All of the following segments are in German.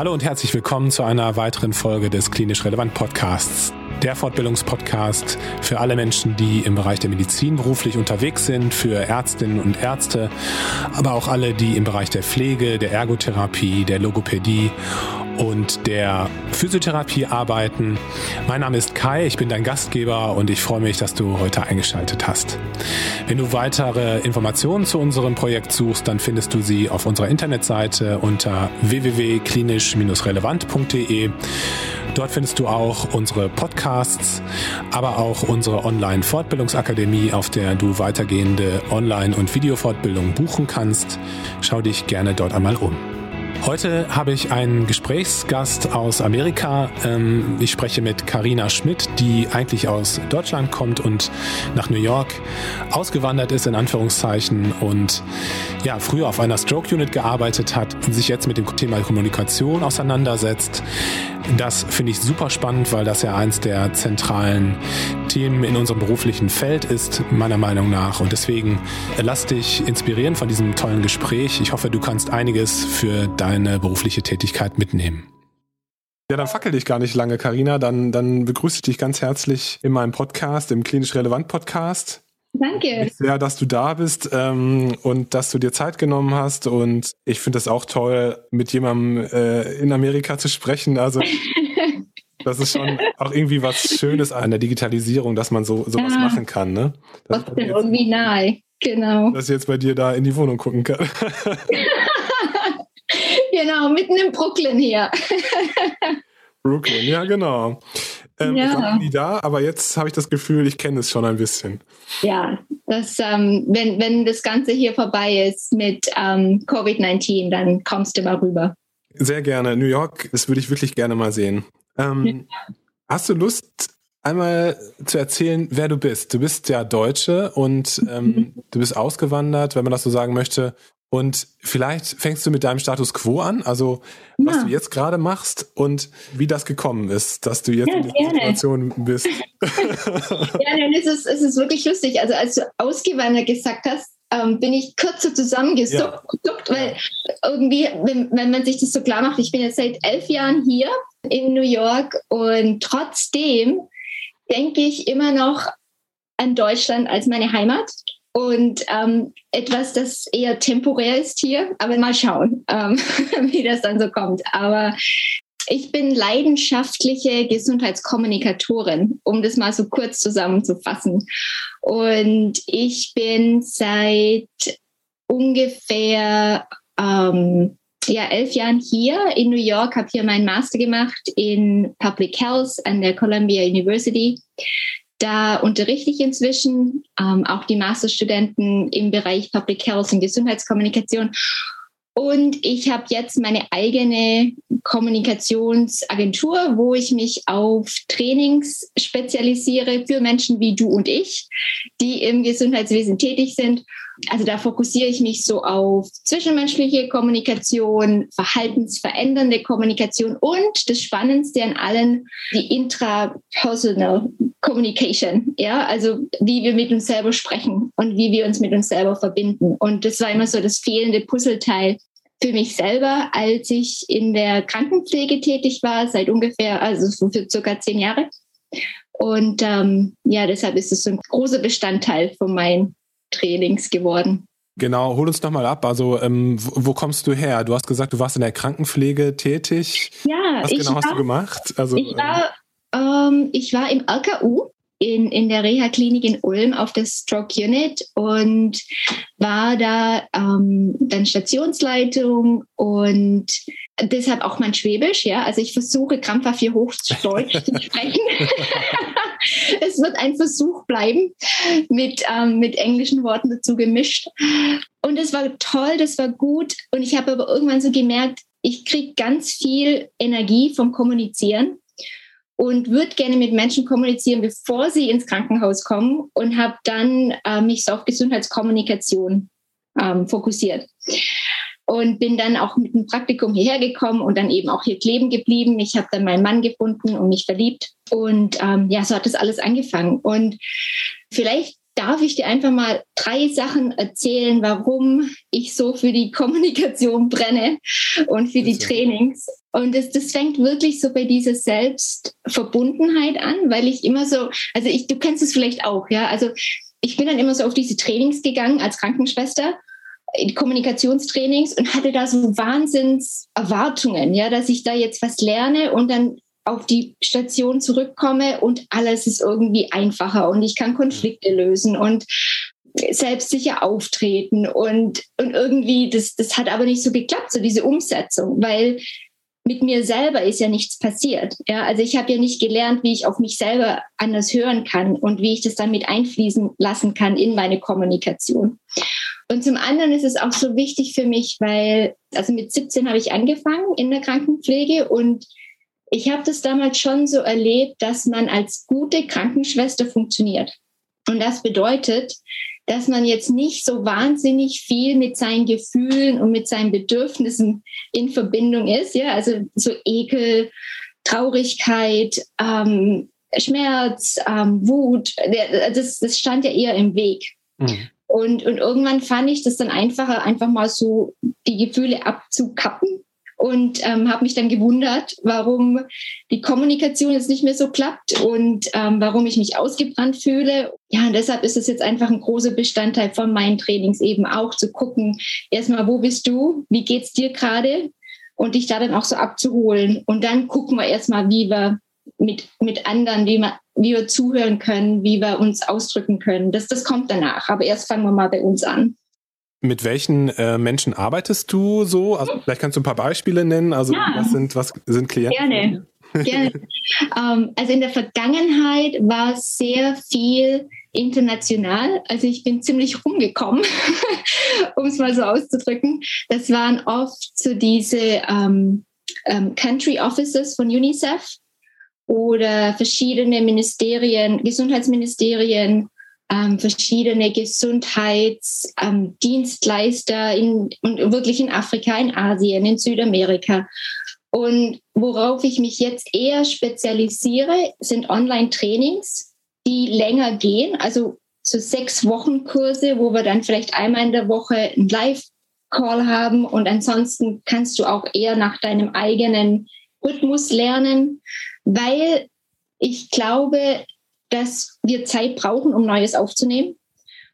Hallo und herzlich willkommen zu einer weiteren Folge des Klinisch Relevant Podcasts. Der Fortbildungspodcast für alle Menschen, die im Bereich der Medizin beruflich unterwegs sind, für Ärztinnen und Ärzte, aber auch alle, die im Bereich der Pflege, der Ergotherapie, der Logopädie und der Physiotherapie arbeiten. Mein Name ist Kai, ich bin dein Gastgeber und ich freue mich, dass du heute eingeschaltet hast. Wenn du weitere Informationen zu unserem Projekt suchst, dann findest du sie auf unserer Internetseite unter www.klinisch-relevant.de. Dort findest du auch unsere Podcasts, aber auch unsere Online-Fortbildungsakademie, auf der du weitergehende Online- und Videofortbildungen buchen kannst. Schau dich gerne dort einmal um. Heute habe ich einen Gesprächsgast aus Amerika. Ähm, ich spreche mit Karina Schmidt, die eigentlich aus Deutschland kommt und nach New York ausgewandert ist, in Anführungszeichen, und ja, früher auf einer Stroke Unit gearbeitet hat und sich jetzt mit dem Thema Kommunikation auseinandersetzt. Das finde ich super spannend, weil das ja eins der zentralen Themen in unserem beruflichen Feld ist, meiner Meinung nach. Und deswegen lass dich inspirieren von diesem tollen Gespräch. Ich hoffe, du kannst einiges für deine berufliche Tätigkeit mitnehmen. Ja, dann fackel dich gar nicht lange, Karina. Dann, dann begrüße ich dich ganz herzlich in meinem Podcast, im Klinisch Relevant Podcast. Danke. Sehr, dass du da bist ähm, und dass du dir Zeit genommen hast. Und ich finde es auch toll, mit jemandem äh, in Amerika zu sprechen. Also das ist schon auch irgendwie was Schönes an der Digitalisierung, dass man so sowas ja. machen kann. Ne? Das ist irgendwie nahe, genau. Dass ich jetzt bei dir da in die Wohnung gucken kann. genau, mitten in Brooklyn hier. Brooklyn, ja genau. Ähm, ja. Ich war nie da, aber jetzt habe ich das Gefühl, ich kenne es schon ein bisschen. Ja, das, ähm, wenn, wenn das Ganze hier vorbei ist mit ähm, Covid-19, dann kommst du mal rüber. Sehr gerne. New York, das würde ich wirklich gerne mal sehen. Ähm, ja. Hast du Lust, einmal zu erzählen, wer du bist? Du bist ja Deutsche und ähm, mhm. du bist ausgewandert, wenn man das so sagen möchte. Und vielleicht fängst du mit deinem Status quo an, also was ja. du jetzt gerade machst und wie das gekommen ist, dass du jetzt ja, in dieser gerne. Situation bist. ja, nein, es ist, es ist wirklich lustig. Also als du ausgewandert gesagt hast, ähm, bin ich kürzer zusammengezuckt, ja. weil irgendwie, wenn, wenn man sich das so klar macht, ich bin jetzt seit elf Jahren hier in New York und trotzdem denke ich immer noch an Deutschland als meine Heimat und ähm, etwas, das eher temporär ist hier. Aber mal schauen, ähm, wie das dann so kommt. Aber ich bin leidenschaftliche Gesundheitskommunikatorin, um das mal so kurz zusammenzufassen. Und ich bin seit ungefähr ähm, ja, elf Jahren hier in New York, habe hier meinen Master gemacht in Public Health an der Columbia University. Da unterrichte ich inzwischen ähm, auch die Masterstudenten im Bereich Public Health und Gesundheitskommunikation. Und ich habe jetzt meine eigene Kommunikationsagentur, wo ich mich auf Trainings spezialisiere für Menschen wie du und ich, die im Gesundheitswesen tätig sind also da fokussiere ich mich so auf zwischenmenschliche Kommunikation, verhaltensverändernde Kommunikation und das Spannendste an allen, die intrapersonal Communication. Ja, also wie wir mit uns selber sprechen und wie wir uns mit uns selber verbinden. Und das war immer so das fehlende Puzzleteil für mich selber, als ich in der Krankenpflege tätig war, seit ungefähr, also für circa zehn Jahre. Und ähm, ja, deshalb ist es so ein großer Bestandteil von meinem Trainings geworden. Genau, hol uns nochmal ab. Also, ähm, wo, wo, kommst du her? Du hast gesagt, du warst in der Krankenpflege tätig. Ja, was genau war, hast du gemacht? Also, ich, war, ähm, ich war im RKU in, in der Reha-Klinik in Ulm auf der Stroke Unit und war da ähm, dann Stationsleitung und deshalb auch mein Schwäbisch, ja. Also ich versuche krampfhaft hier Hochdeutsch zu sprechen. es wird ein Versuch bleiben, mit, ähm, mit englischen Worten dazu gemischt. Und es war toll, das war gut. Und ich habe aber irgendwann so gemerkt, ich kriege ganz viel Energie vom Kommunizieren und würde gerne mit Menschen kommunizieren, bevor sie ins Krankenhaus kommen und habe dann äh, mich so auf Gesundheitskommunikation ähm, fokussiert und bin dann auch mit einem Praktikum hierher gekommen und dann eben auch hier kleben geblieben. Ich habe dann meinen Mann gefunden und mich verliebt und ähm, ja, so hat das alles angefangen. Und vielleicht darf ich dir einfach mal drei Sachen erzählen, warum ich so für die Kommunikation brenne und für die Trainings. Und das, das fängt wirklich so bei dieser Selbstverbundenheit an, weil ich immer so, also ich, du kennst es vielleicht auch, ja. Also ich bin dann immer so auf diese Trainings gegangen als Krankenschwester, Kommunikationstrainings und hatte da so Wahnsinnserwartungen, ja, dass ich da jetzt was lerne und dann auf die Station zurückkomme und alles ist irgendwie einfacher und ich kann Konflikte lösen und selbstsicher auftreten und, und irgendwie, das, das hat aber nicht so geklappt, so diese Umsetzung, weil mit mir selber ist ja nichts passiert. Ja, also ich habe ja nicht gelernt, wie ich auf mich selber anders hören kann und wie ich das dann mit einfließen lassen kann in meine Kommunikation. Und zum anderen ist es auch so wichtig für mich, weil, also mit 17 habe ich angefangen in der Krankenpflege und ich habe das damals schon so erlebt, dass man als gute Krankenschwester funktioniert. Und das bedeutet, dass man jetzt nicht so wahnsinnig viel mit seinen Gefühlen und mit seinen Bedürfnissen in Verbindung ist. Ja, also so Ekel, Traurigkeit, ähm, Schmerz, ähm, Wut, das, das stand ja eher im Weg. Mhm. Und, und irgendwann fand ich das dann einfacher, einfach mal so die Gefühle abzukappen und ähm, habe mich dann gewundert, warum die Kommunikation jetzt nicht mehr so klappt und ähm, warum ich mich ausgebrannt fühle. Ja, und deshalb ist es jetzt einfach ein großer Bestandteil von meinen Trainings eben auch zu gucken, erstmal, wo bist du, wie geht's dir gerade und dich da dann auch so abzuholen. Und dann gucken wir erstmal, wie wir mit, mit anderen, wie wir, wie wir zuhören können, wie wir uns ausdrücken können. Das, das kommt danach. Aber erst fangen wir mal bei uns an. Mit welchen äh, Menschen arbeitest du so? Also vielleicht kannst du ein paar Beispiele nennen. Also ja. was sind was sind Klienten? Gerne. Gerne. ähm, also in der Vergangenheit war sehr viel international. Also ich bin ziemlich rumgekommen, um es mal so auszudrücken. Das waren oft so diese ähm, ähm, Country Offices von UNICEF oder verschiedene Ministerien, Gesundheitsministerien ähm, verschiedene Gesundheitsdienstleister ähm, in, und wirklich in Afrika, in Asien, in Südamerika. Und worauf ich mich jetzt eher spezialisiere, sind Online-Trainings, die länger gehen, also so sechs Wochen Kurse, wo wir dann vielleicht einmal in der Woche einen Live-Call haben. Und ansonsten kannst du auch eher nach deinem eigenen Rhythmus lernen, weil ich glaube, dass wir Zeit brauchen, um Neues aufzunehmen.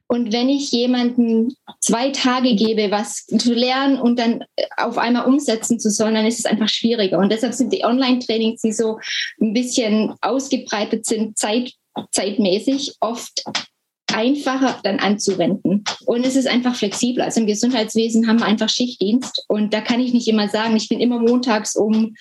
Und wenn ich jemanden zwei Tage gebe, was zu lernen und dann auf einmal umsetzen zu sollen, dann ist es einfach schwieriger. Und deshalb sind die Online-Trainings, die so ein bisschen ausgebreitet sind, zeit, zeitmäßig, oft einfacher dann anzuwenden. Und es ist einfach flexibel. Also im Gesundheitswesen haben wir einfach Schichtdienst und da kann ich nicht immer sagen, ich bin immer montags um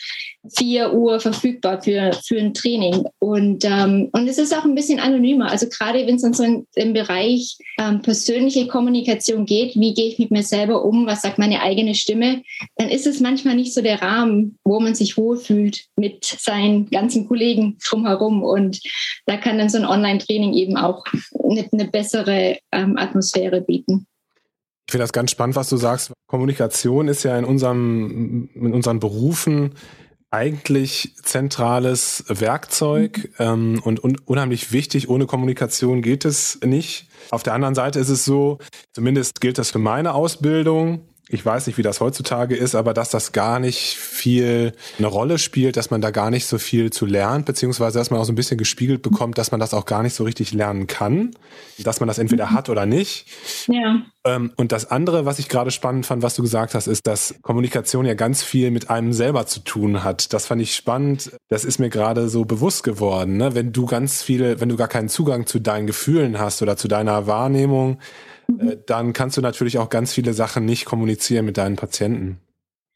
4 Uhr verfügbar für, für ein Training. Und, ähm, und es ist auch ein bisschen anonymer. Also gerade wenn es dann so in, im Bereich ähm, persönliche Kommunikation geht, wie gehe ich mit mir selber um, was sagt meine eigene Stimme, dann ist es manchmal nicht so der Rahmen, wo man sich wohlfühlt mit seinen ganzen Kollegen drumherum. Und da kann dann so ein Online-Training eben auch eine, eine bessere ähm, Atmosphäre bieten. Ich finde das ganz spannend, was du sagst. Kommunikation ist ja in unserem, in unseren Berufen eigentlich zentrales Werkzeug ähm, und, und unheimlich wichtig. Ohne Kommunikation geht es nicht. Auf der anderen Seite ist es so, zumindest gilt das für meine Ausbildung, ich weiß nicht, wie das heutzutage ist, aber dass das gar nicht viel eine Rolle spielt, dass man da gar nicht so viel zu lernt, beziehungsweise dass man auch so ein bisschen gespiegelt bekommt, dass man das auch gar nicht so richtig lernen kann, dass man das entweder hat oder nicht. Ja. Ähm, und das andere, was ich gerade spannend fand, was du gesagt hast, ist, dass Kommunikation ja ganz viel mit einem selber zu tun hat. Das fand ich spannend. Das ist mir gerade so bewusst geworden. Ne? Wenn du ganz viele, wenn du gar keinen Zugang zu deinen Gefühlen hast oder zu deiner Wahrnehmung. Äh, dann kannst du natürlich auch ganz viele Sachen nicht kommunizieren mit deinen Patienten.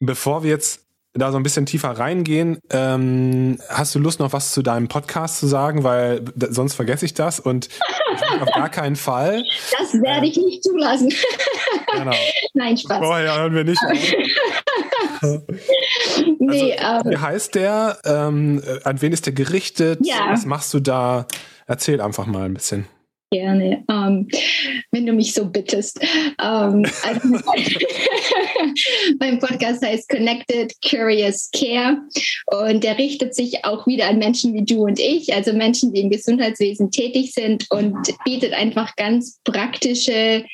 Bevor wir jetzt da so ein bisschen tiefer reingehen, ähm, hast du Lust noch was zu deinem Podcast zu sagen, weil sonst vergesse ich das und auf gar keinen Fall. Das werde ich nicht zulassen. Genau. Nein, Spaß. Vorher hören wir nicht. nee, also, ähm, wie heißt der? Ähm, an wen ist der gerichtet? Ja. Was machst du da? Erzähl einfach mal ein bisschen. Gerne, ähm, wenn du mich so bittest. Ähm, also mein Podcast heißt Connected Curious Care und der richtet sich auch wieder an Menschen wie du und ich, also Menschen, die im Gesundheitswesen tätig sind und bietet einfach ganz praktische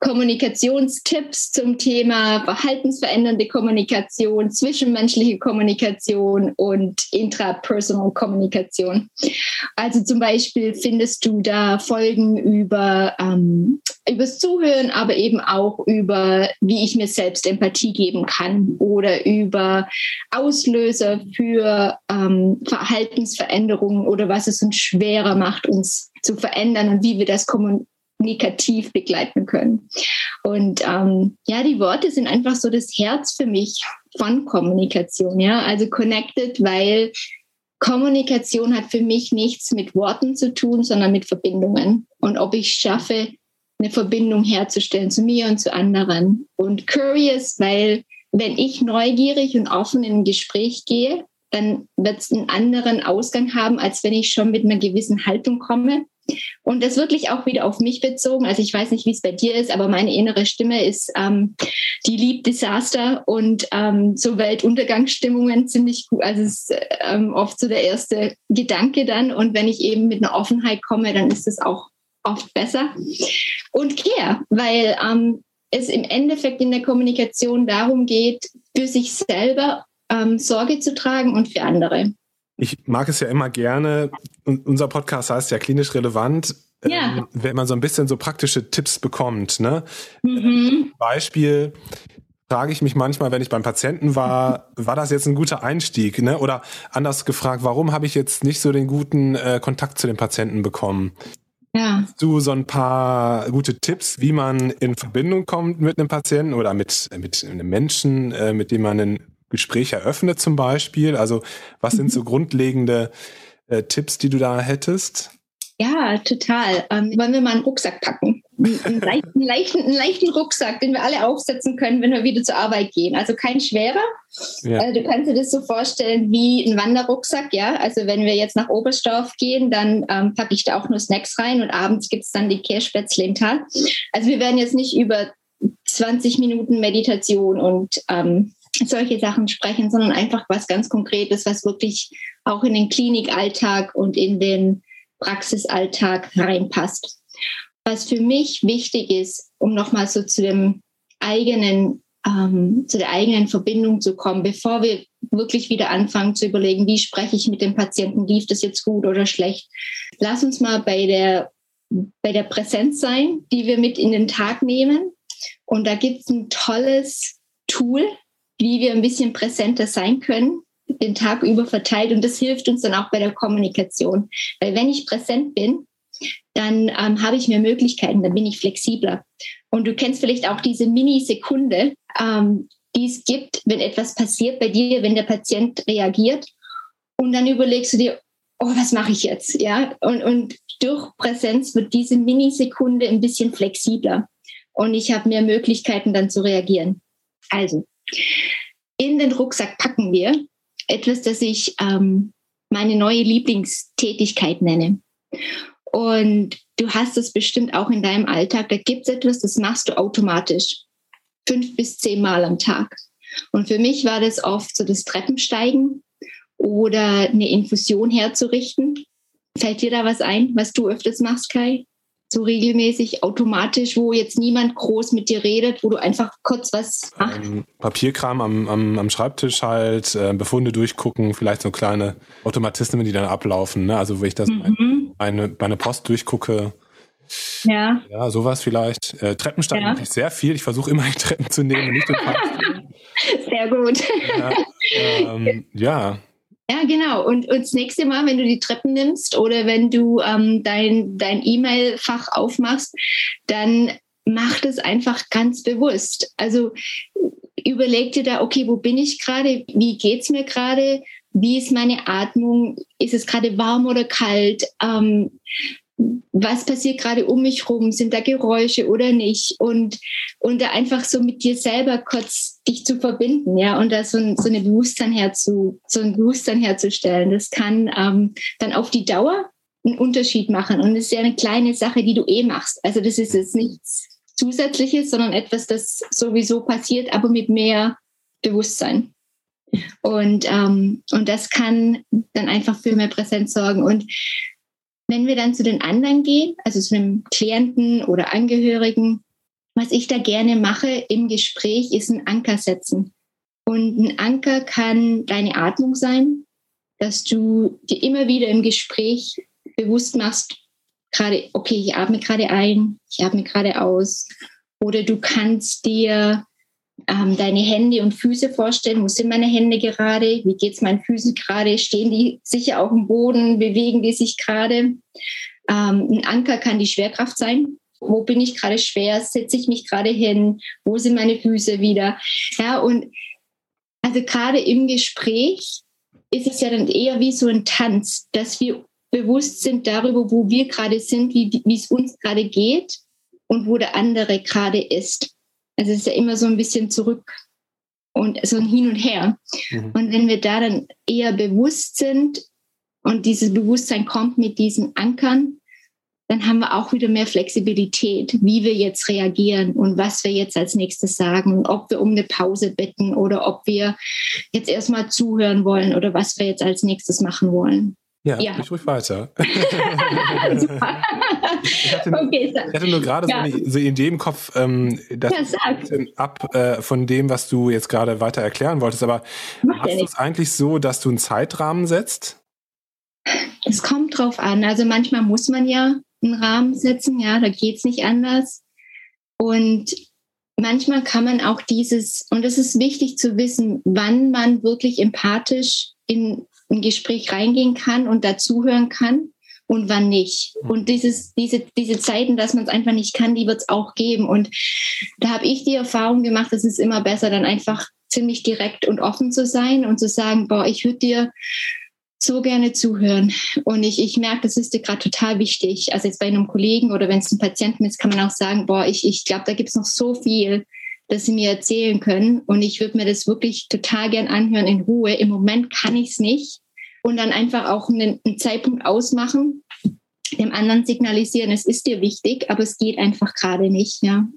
Kommunikationstipps zum Thema verhaltensverändernde Kommunikation, zwischenmenschliche Kommunikation und intrapersonal Kommunikation. Also zum Beispiel findest du da Folgen über ähm, übers Zuhören, aber eben auch über, wie ich mir selbst Empathie geben kann oder über Auslöser für ähm, Verhaltensveränderungen oder was es uns schwerer macht, uns zu verändern und wie wir das kommunizieren kommunikativ begleiten können. Und ähm, ja, die Worte sind einfach so das Herz für mich von Kommunikation. Ja, also connected, weil Kommunikation hat für mich nichts mit Worten zu tun, sondern mit Verbindungen. Und ob ich schaffe, eine Verbindung herzustellen zu mir und zu anderen. Und curious, weil wenn ich neugierig und offen in ein Gespräch gehe, dann wird es einen anderen Ausgang haben, als wenn ich schon mit einer gewissen Haltung komme und das wirklich auch wieder auf mich bezogen. Also ich weiß nicht, wie es bei dir ist, aber meine innere Stimme ist, ähm, die liebt Desaster und ähm, so Weltuntergangsstimmungen ziemlich gut. Also es ist ähm, oft so der erste Gedanke dann. Und wenn ich eben mit einer Offenheit komme, dann ist es auch oft besser. Und Care, weil ähm, es im Endeffekt in der Kommunikation darum geht, für sich selber ähm, Sorge zu tragen und für andere ich mag es ja immer gerne, unser Podcast heißt ja klinisch relevant, ja. ähm, wenn man so ein bisschen so praktische Tipps bekommt. Ne? Mhm. Beispiel frage ich mich manchmal, wenn ich beim Patienten war, war das jetzt ein guter Einstieg? Ne? Oder anders gefragt, warum habe ich jetzt nicht so den guten äh, Kontakt zu den Patienten bekommen? Ja. Hast du so ein paar gute Tipps, wie man in Verbindung kommt mit einem Patienten oder mit, mit einem Menschen, äh, mit dem man einen Gespräch eröffnet zum Beispiel? Also was sind so mhm. grundlegende äh, Tipps, die du da hättest? Ja, total. Ähm, wollen wir mal einen Rucksack packen? Einen leichten, leichten, einen leichten Rucksack, den wir alle aufsetzen können, wenn wir wieder zur Arbeit gehen. Also kein schwerer. Ja. Also du kannst dir das so vorstellen wie ein Wanderrucksack, ja. Also wenn wir jetzt nach Oberstdorf gehen, dann ähm, packe ich da auch nur Snacks rein und abends gibt es dann die Kirschspätzle im Tal. Also wir werden jetzt nicht über 20 Minuten Meditation und ähm, solche Sachen sprechen, sondern einfach was ganz Konkretes, was wirklich auch in den Klinikalltag und in den Praxisalltag reinpasst. Was für mich wichtig ist, um nochmal so zu dem eigenen, ähm, zu der eigenen Verbindung zu kommen, bevor wir wirklich wieder anfangen zu überlegen, wie spreche ich mit dem Patienten, lief das jetzt gut oder schlecht. Lass uns mal bei der, bei der Präsenz sein, die wir mit in den Tag nehmen. Und da gibt es ein tolles Tool, wie wir ein bisschen präsenter sein können, den Tag über verteilt. Und das hilft uns dann auch bei der Kommunikation. Weil wenn ich präsent bin, dann ähm, habe ich mehr Möglichkeiten, dann bin ich flexibler. Und du kennst vielleicht auch diese Minisekunde, ähm, die es gibt, wenn etwas passiert bei dir, wenn der Patient reagiert. Und dann überlegst du dir, oh, was mache ich jetzt? Ja, und, und durch Präsenz wird diese Minisekunde ein bisschen flexibler. Und ich habe mehr Möglichkeiten dann zu reagieren. Also, in den Rucksack packen wir etwas, das ich ähm, meine neue Lieblingstätigkeit nenne. Und du hast es bestimmt auch in deinem Alltag. Da gibt es etwas, das machst du automatisch. Fünf bis zehn Mal am Tag. Und für mich war das oft so das Treppensteigen oder eine Infusion herzurichten. Fällt dir da was ein, was du öfters machst, Kai? So regelmäßig automatisch, wo jetzt niemand groß mit dir redet, wo du einfach kurz was machst? Ähm, Papierkram am, am, am Schreibtisch halt, äh, Befunde durchgucken, vielleicht so kleine Automatismen, die dann ablaufen. Ne? Also wenn ich das mhm. meine, meine Post durchgucke. Ja. Ja, sowas vielleicht. Äh, Treppensteigen ja. mache ich sehr viel. Ich versuche immer die Treppen zu nehmen, nicht den Sehr gut. Ja, ähm, ja, ja, genau. Und, und das nächste Mal, wenn du die Treppen nimmst oder wenn du ähm, dein, dein E-Mail-Fach aufmachst, dann mach das einfach ganz bewusst. Also überleg dir da, okay, wo bin ich gerade? Wie geht's mir gerade? Wie ist meine Atmung? Ist es gerade warm oder kalt? Ähm, was passiert gerade um mich rum? Sind da Geräusche oder nicht? Und, und da einfach so mit dir selber kurz dich zu verbinden, ja, und da so, ein, so eine Bewusstsein herzu, so ein Bewusstsein herzustellen. Das kann ähm, dann auf die Dauer einen Unterschied machen. Und es ist ja eine kleine Sache, die du eh machst. Also das ist jetzt nichts Zusätzliches, sondern etwas, das sowieso passiert, aber mit mehr Bewusstsein. Und, ähm, und das kann dann einfach für mehr Präsenz sorgen. Und wenn wir dann zu den anderen gehen, also zu einem Klienten oder Angehörigen, was ich da gerne mache im Gespräch, ist ein Anker setzen. Und ein Anker kann deine Atmung sein, dass du dir immer wieder im Gespräch bewusst machst, gerade, okay, ich atme gerade ein, ich atme gerade aus. Oder du kannst dir ähm, deine Hände und Füße vorstellen. Wo sind meine Hände gerade? Wie geht es meinen Füßen gerade? Stehen die sicher auf dem Boden? Bewegen die sich gerade? Ähm, ein Anker kann die Schwerkraft sein. Wo bin ich gerade schwer? Setze ich mich gerade hin? Wo sind meine Füße wieder? Ja, und also gerade im Gespräch ist es ja dann eher wie so ein Tanz, dass wir bewusst sind darüber, wo wir gerade sind, wie, wie es uns gerade geht und wo der andere gerade ist. Also es ist ja immer so ein bisschen zurück und so ein Hin und Her. Mhm. Und wenn wir da dann eher bewusst sind und dieses Bewusstsein kommt mit diesen Ankern, dann haben wir auch wieder mehr Flexibilität, wie wir jetzt reagieren und was wir jetzt als nächstes sagen, ob wir um eine Pause bitten oder ob wir jetzt erstmal zuhören wollen oder was wir jetzt als nächstes machen wollen. Ja, ja. ich ruhig weiter. ich, hatte, okay, ich, hatte, nur gerade ja. so, eine, so eine Idee im Kopf, ähm, das ja, ab äh, von dem, was du jetzt gerade weiter erklären wolltest. Aber Macht hast du es eigentlich so, dass du einen Zeitrahmen setzt? Es kommt drauf an. Also manchmal muss man ja einen Rahmen setzen, ja, da geht es nicht anders. Und manchmal kann man auch dieses, und es ist wichtig zu wissen, wann man wirklich empathisch in ein Gespräch reingehen kann und dazuhören kann und wann nicht. Mhm. Und dieses, diese, diese Zeiten, dass man es einfach nicht kann, die wird es auch geben. Und da habe ich die Erfahrung gemacht, es ist immer besser, dann einfach ziemlich direkt und offen zu sein und zu sagen, boah, ich würde dir so gerne zuhören. Und ich, ich merke, das ist dir gerade total wichtig. Also jetzt bei einem Kollegen oder wenn es ein Patienten ist, kann man auch sagen, boah, ich, ich glaube, da gibt es noch so viel, das sie mir erzählen können. Und ich würde mir das wirklich total gern anhören in Ruhe. Im Moment kann ich es nicht. Und dann einfach auch einen, einen Zeitpunkt ausmachen, dem anderen signalisieren, es ist dir wichtig, aber es geht einfach gerade nicht, ja.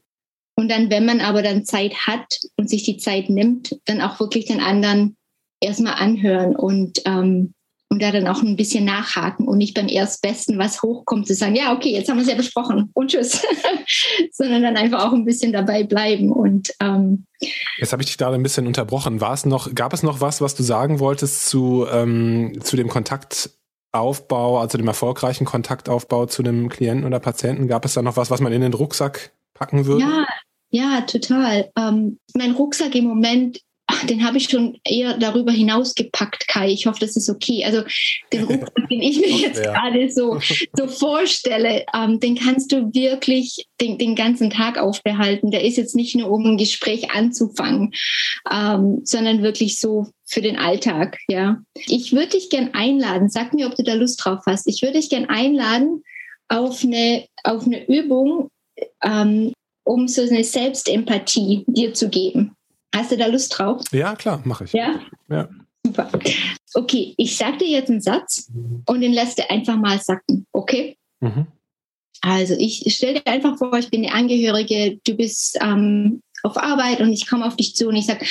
Und dann, wenn man aber dann Zeit hat und sich die Zeit nimmt, dann auch wirklich den anderen erstmal anhören und ähm, und da dann auch ein bisschen nachhaken und nicht beim Erstbesten, was hochkommt, zu sagen, ja, okay, jetzt haben wir es ja besprochen und tschüss, sondern dann einfach auch ein bisschen dabei bleiben. Und ähm, jetzt habe ich dich da ein bisschen unterbrochen. War es noch, gab es noch was, was du sagen wolltest zu, ähm, zu dem Kontaktaufbau, also dem erfolgreichen Kontaktaufbau zu einem Klienten oder Patienten? Gab es da noch was, was man in den Rucksack packen würde? Ja, ja, total. Ähm, mein Rucksack im Moment den habe ich schon eher darüber hinaus gepackt, Kai. Ich hoffe, das ist okay. Also den Rucksack, den ich mir jetzt gerade so, so vorstelle, ähm, den kannst du wirklich den, den ganzen Tag aufbehalten. Der ist jetzt nicht nur, um ein Gespräch anzufangen, ähm, sondern wirklich so für den Alltag. Ja, ich würde dich gern einladen. Sag mir, ob du da Lust drauf hast. Ich würde dich gern einladen auf eine auf eine Übung, ähm, um so eine Selbstempathie dir zu geben. Hast du da Lust drauf? Ja, klar, mache ich. Ja? Ja. Super. Okay, ich sage dir jetzt einen Satz und den lässt du einfach mal sacken, okay? Mhm. Also ich stelle dir einfach vor, ich bin eine Angehörige, du bist ähm, auf Arbeit und ich komme auf dich zu und ich sage,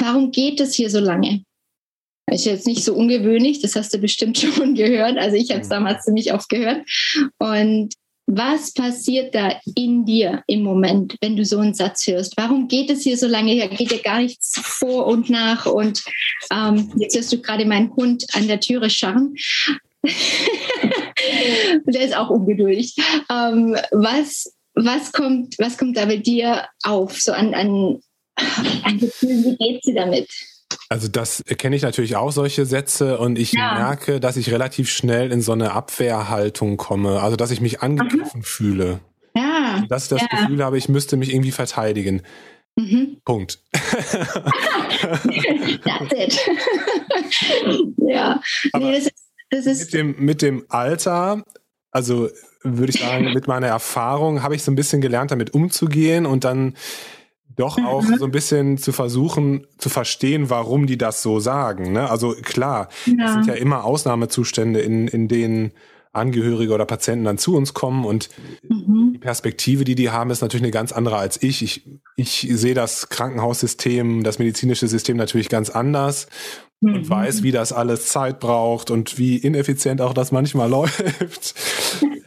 warum geht das hier so lange? Das ist jetzt nicht so ungewöhnlich, das hast du bestimmt schon gehört. Also ich habe es mhm. damals ziemlich oft gehört. Und was passiert da in dir im Moment, wenn du so einen Satz hörst? Warum geht es hier so lange? Da geht ja gar nichts vor und nach. Und ähm, jetzt hörst du gerade meinen Hund an der Türe scharren. der ist auch ungeduldig. Ähm, was, was, kommt, was kommt da bei dir auf? So an, an, an Gefühlen, wie geht sie damit? Also das kenne ich natürlich auch solche Sätze und ich ja. merke, dass ich relativ schnell in so eine Abwehrhaltung komme, also dass ich mich angegriffen Aha. fühle. Ja. Dass ich das ja. Gefühl habe, ich müsste mich irgendwie verteidigen. Mhm. Punkt. That's it. ja. Nee, das ist, das ist mit, dem, mit dem Alter, also würde ich sagen, mit meiner Erfahrung habe ich so ein bisschen gelernt, damit umzugehen und dann doch auch mhm. so ein bisschen zu versuchen zu verstehen, warum die das so sagen. Ne? Also klar, ja. es sind ja immer Ausnahmezustände, in, in denen Angehörige oder Patienten dann zu uns kommen und mhm. die Perspektive, die die haben, ist natürlich eine ganz andere als ich. Ich, ich sehe das Krankenhaussystem, das medizinische System natürlich ganz anders mhm. und weiß, wie das alles Zeit braucht und wie ineffizient auch das manchmal läuft.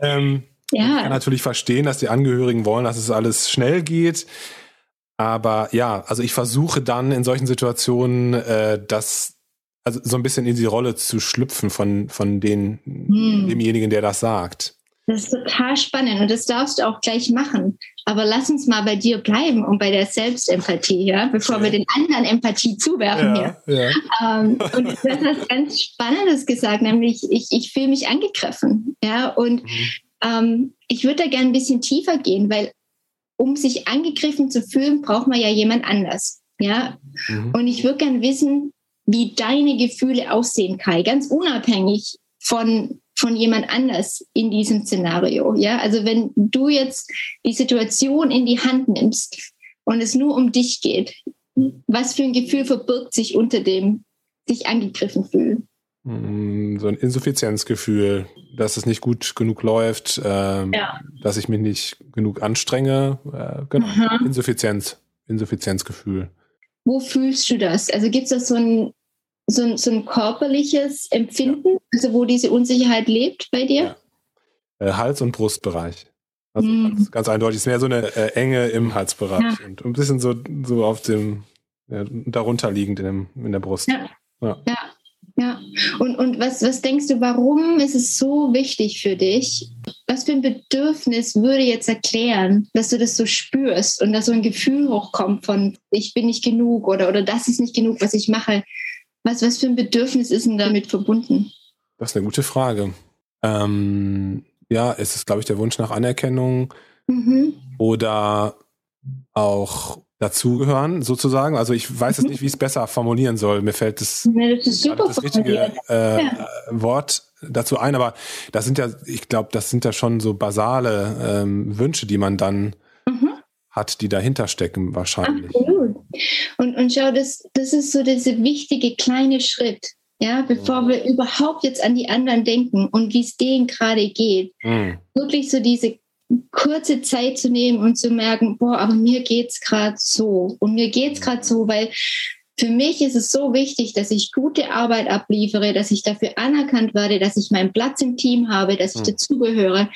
ähm, Ja. Ich kann natürlich verstehen, dass die Angehörigen wollen, dass es alles schnell geht. Aber ja, also ich versuche dann in solchen Situationen äh, das also so ein bisschen in die Rolle zu schlüpfen von, von den, hm. demjenigen, der das sagt. Das ist total spannend und das darfst du auch gleich machen. Aber lass uns mal bei dir bleiben und bei der Selbstempathie, ja, bevor ja. wir den anderen Empathie zuwerfen ja, hier. Ja. Ähm, und du hast was ganz Spannendes gesagt, nämlich ich, ich fühle mich angegriffen, ja, und mhm. ähm, ich würde da gerne ein bisschen tiefer gehen, weil um sich angegriffen zu fühlen, braucht man ja jemand anders, ja. Mhm. Und ich würde gerne wissen, wie deine Gefühle aussehen, Kai, ganz unabhängig von von jemand anders in diesem Szenario. Ja, also wenn du jetzt die Situation in die Hand nimmst und es nur um dich geht, was für ein Gefühl verbirgt sich unter dem sich angegriffen fühlen? Mm, so ein Insuffizienzgefühl, dass es nicht gut genug läuft, ähm, ja. dass ich mich nicht genug anstrenge. Äh, genau. Mhm. Insuffizienz, Insuffizienzgefühl. Wo fühlst du das? Also gibt es da so ein so ein, so ein körperliches Empfinden, also wo diese Unsicherheit lebt bei dir? Ja. Äh, Hals- und Brustbereich. Also mm. ganz, ganz, eindeutig. Es ist mehr so eine äh, Enge im Halsbereich ja. und ein bisschen so, so auf dem, ja, darunter liegend in, dem, in der Brust. Ja. ja. Ja. Und, und was, was denkst du, warum ist es so wichtig für dich? Was für ein Bedürfnis würde jetzt erklären, dass du das so spürst und dass so ein Gefühl hochkommt von, ich bin nicht genug oder, oder das ist nicht genug, was ich mache? Was, was für ein Bedürfnis ist denn damit verbunden? Das ist eine gute Frage. Ähm, ja, es ist, glaube ich, der Wunsch nach Anerkennung mhm. oder auch dazugehören, sozusagen. Also ich weiß jetzt mhm. nicht, wie ich es besser formulieren soll. Mir fällt das, ja, das, das richtige äh, ja. Wort dazu ein, aber das sind ja, ich glaube, das sind ja schon so basale ähm, Wünsche, die man dann mhm. hat, die dahinter stecken wahrscheinlich. Absolut. Und, und schau, das, das ist so dieser wichtige kleine Schritt, ja, bevor wir überhaupt jetzt an die anderen denken und wie es denen gerade geht. Mhm. Wirklich so diese kurze Zeit zu nehmen und zu merken, boah, aber mir geht's gerade so. Und mir geht's gerade so, weil für mich ist es so wichtig, dass ich gute Arbeit abliefere, dass ich dafür anerkannt werde, dass ich meinen Platz im Team habe, dass ich mhm. dazugehöre.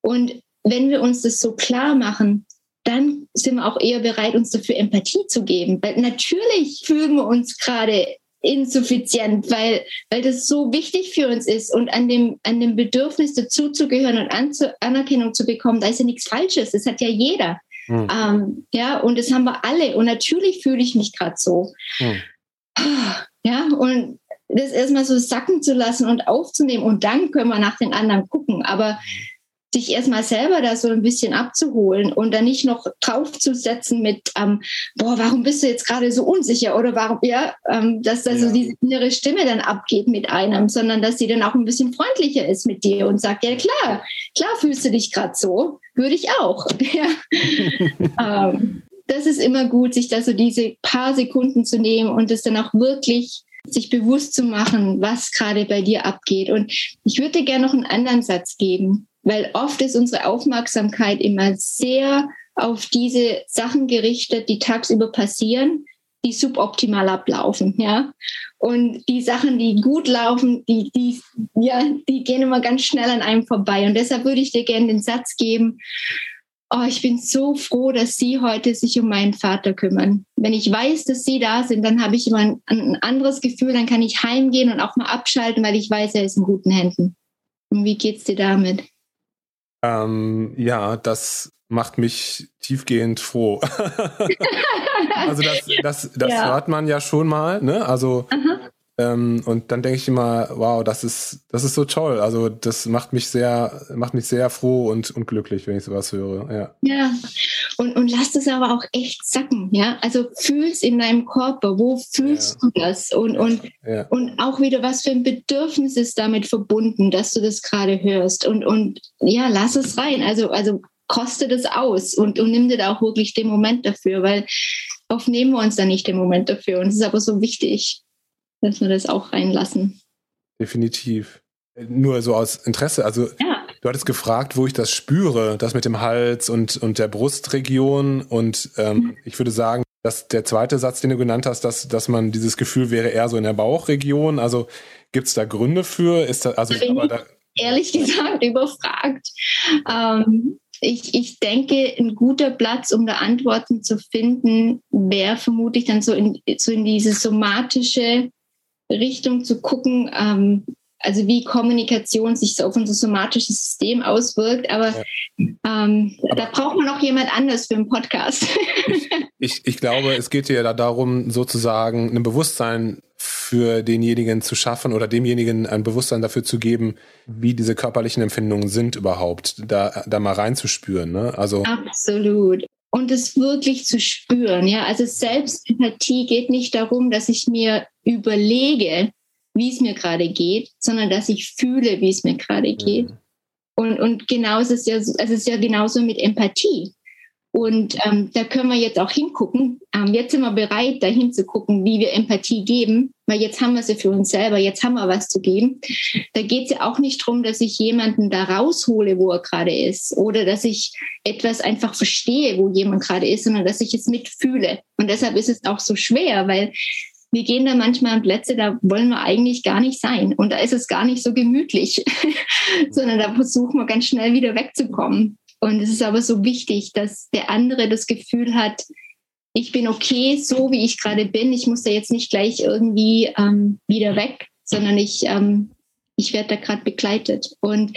Und wenn wir uns das so klar machen, dann sind wir auch eher bereit, uns dafür Empathie zu geben. Weil natürlich fühlen wir uns gerade insuffizient, weil, weil das so wichtig für uns ist und an dem, an dem Bedürfnis dazuzugehören und Anzu Anerkennung zu bekommen, da ist ja nichts Falsches. Das hat ja jeder. Hm. Ähm, ja, und das haben wir alle. Und natürlich fühle ich mich gerade so. Hm. Ja, und das erstmal so sacken zu lassen und aufzunehmen und dann können wir nach den anderen gucken. Aber sich erstmal selber da so ein bisschen abzuholen und dann nicht noch draufzusetzen mit, ähm, boah, warum bist du jetzt gerade so unsicher oder warum, ja, ähm, dass da ja. so diese innere Stimme dann abgeht mit einem, sondern dass sie dann auch ein bisschen freundlicher ist mit dir und sagt, ja klar, klar fühlst du dich gerade so, würde ich auch. Ja. ähm, das ist immer gut, sich da so diese paar Sekunden zu nehmen und es dann auch wirklich sich bewusst zu machen, was gerade bei dir abgeht. Und ich würde dir gerne noch einen anderen Satz geben weil oft ist unsere Aufmerksamkeit immer sehr auf diese Sachen gerichtet, die tagsüber passieren, die suboptimal ablaufen, ja. Und die Sachen, die gut laufen, die, die, ja, die gehen immer ganz schnell an einem vorbei. Und deshalb würde ich dir gerne den Satz geben, oh, ich bin so froh, dass Sie heute sich um meinen Vater kümmern. Wenn ich weiß, dass Sie da sind, dann habe ich immer ein, ein anderes Gefühl, dann kann ich heimgehen und auch mal abschalten, weil ich weiß, er ist in guten Händen. Und wie geht's dir damit? Ähm, ja, das macht mich tiefgehend froh. also das, das, das ja. hört man ja schon mal, ne? Also Aha. Ähm, und dann denke ich immer, wow, das ist, das ist so toll. Also das macht mich sehr, macht mich sehr froh und, und glücklich, wenn ich sowas höre. Ja. Ja. Und, und lass es aber auch echt sacken, ja. Also fühl's in deinem Körper. Wo fühlst ja. du das? Und, und, ja. und auch wieder, was für ein Bedürfnis ist damit verbunden, dass du das gerade hörst. Und, und ja, lass es rein. Also, also koste das aus und, und nimm dir da auch wirklich den Moment dafür, weil oft nehmen wir uns da nicht den Moment dafür. Und es ist aber so wichtig dass wir das auch reinlassen. Definitiv. Nur so aus Interesse, also ja. du hattest gefragt, wo ich das spüre, das mit dem Hals und, und der Brustregion. Und ähm, mhm. ich würde sagen, dass der zweite Satz, den du genannt hast, dass, dass man dieses Gefühl wäre eher so in der Bauchregion. Also gibt es da Gründe für? Ist da, also, aber da, ehrlich gesagt überfragt. Ähm, ich, ich denke, ein guter Platz, um da Antworten zu finden, wäre vermutlich dann so in, so in diese somatische Richtung zu gucken, ähm, also wie Kommunikation sich so auf unser somatisches System auswirkt. Aber, ja. ähm, Aber da braucht man auch jemand anders für einen Podcast. ich, ich glaube, es geht ja da darum, sozusagen ein Bewusstsein für denjenigen zu schaffen oder demjenigen ein Bewusstsein dafür zu geben, wie diese körperlichen Empfindungen sind überhaupt, da, da mal reinzuspüren. Ne? Also Absolut. Und es wirklich zu spüren, ja. Also Selbstempathie geht nicht darum, dass ich mir überlege, wie es mir gerade geht, sondern dass ich fühle, wie es mir gerade geht. Mhm. Und, und genauso ist es ja, also es ist ja genauso mit Empathie. Und ähm, da können wir jetzt auch hingucken. Ähm, jetzt sind wir bereit, dahin zu gucken, wie wir Empathie geben, weil jetzt haben wir sie für uns selber, jetzt haben wir was zu geben. Da geht es ja auch nicht darum, dass ich jemanden da raushole, wo er gerade ist, oder dass ich etwas einfach verstehe, wo jemand gerade ist, sondern dass ich es mitfühle. Und deshalb ist es auch so schwer, weil wir gehen da manchmal an Plätze, da wollen wir eigentlich gar nicht sein. Und da ist es gar nicht so gemütlich, sondern da versuchen wir ganz schnell wieder wegzukommen. Und es ist aber so wichtig, dass der andere das Gefühl hat, ich bin okay, so wie ich gerade bin. Ich muss da jetzt nicht gleich irgendwie ähm, wieder weg, sondern ich, ähm, ich werde da gerade begleitet. Und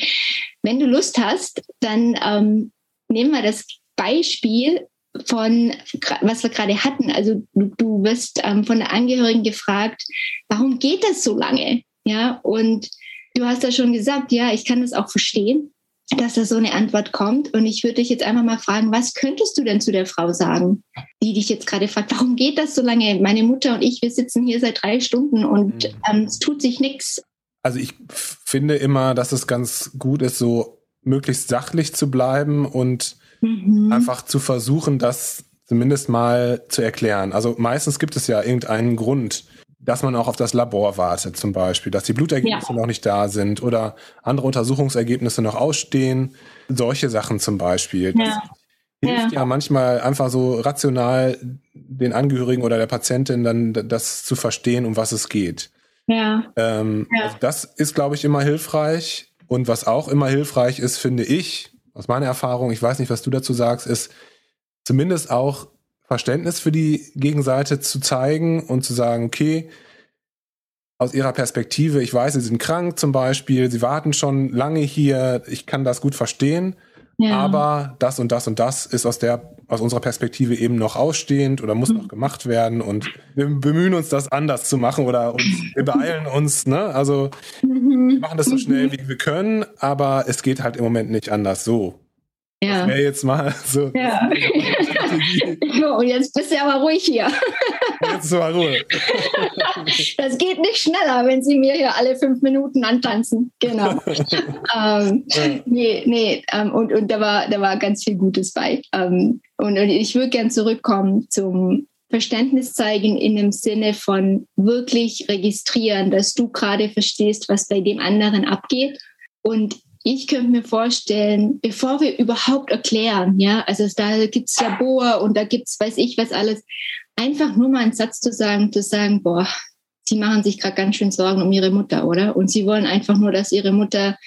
wenn du Lust hast, dann ähm, nehmen wir das Beispiel von, was wir gerade hatten. Also du, du wirst ähm, von der Angehörigen gefragt, warum geht das so lange? Ja, und du hast ja schon gesagt, ja, ich kann das auch verstehen dass da so eine Antwort kommt. Und ich würde dich jetzt einfach mal fragen, was könntest du denn zu der Frau sagen, die dich jetzt gerade fragt, warum geht das so lange? Meine Mutter und ich, wir sitzen hier seit drei Stunden und mhm. ähm, es tut sich nichts. Also ich finde immer, dass es ganz gut ist, so möglichst sachlich zu bleiben und mhm. einfach zu versuchen, das zumindest mal zu erklären. Also meistens gibt es ja irgendeinen Grund, dass man auch auf das Labor wartet, zum Beispiel, dass die Blutergebnisse ja. noch nicht da sind oder andere Untersuchungsergebnisse noch ausstehen. Solche Sachen zum Beispiel. Das ja. hilft ja. ja manchmal einfach so rational den Angehörigen oder der Patientin dann das zu verstehen, um was es geht. Ja. Ähm, ja. Also das ist, glaube ich, immer hilfreich. Und was auch immer hilfreich ist, finde ich, aus meiner Erfahrung, ich weiß nicht, was du dazu sagst, ist zumindest auch Verständnis für die Gegenseite zu zeigen und zu sagen, okay, aus ihrer Perspektive, ich weiß, sie sind krank zum Beispiel, sie warten schon lange hier, ich kann das gut verstehen, ja. aber das und das und das ist aus der aus unserer Perspektive eben noch ausstehend oder muss mhm. noch gemacht werden und wir bemühen uns, das anders zu machen oder uns, wir beeilen uns, ne? Also mhm. wir machen das so schnell, wie wir können, aber es geht halt im Moment nicht anders so. Ja. Das wäre jetzt mal so. Ja. Und jetzt bist du aber ruhig hier. Jetzt ist mal Ruhe. Das geht nicht schneller, wenn sie mir hier alle fünf Minuten antanzen. Genau. ähm, nee, nee. Ähm, und, und da war, da war ganz viel Gutes bei. Ähm, und, und ich würde gern zurückkommen zum Verständnis zeigen in dem Sinne von wirklich registrieren, dass du gerade verstehst, was bei dem anderen abgeht. Und ich könnte mir vorstellen, bevor wir überhaupt erklären, ja, also da gibt's Labor und da gibt's weiß ich was alles, einfach nur mal einen Satz zu sagen, zu sagen, boah, sie machen sich gerade ganz schön Sorgen um ihre Mutter, oder? Und sie wollen einfach nur, dass ihre Mutter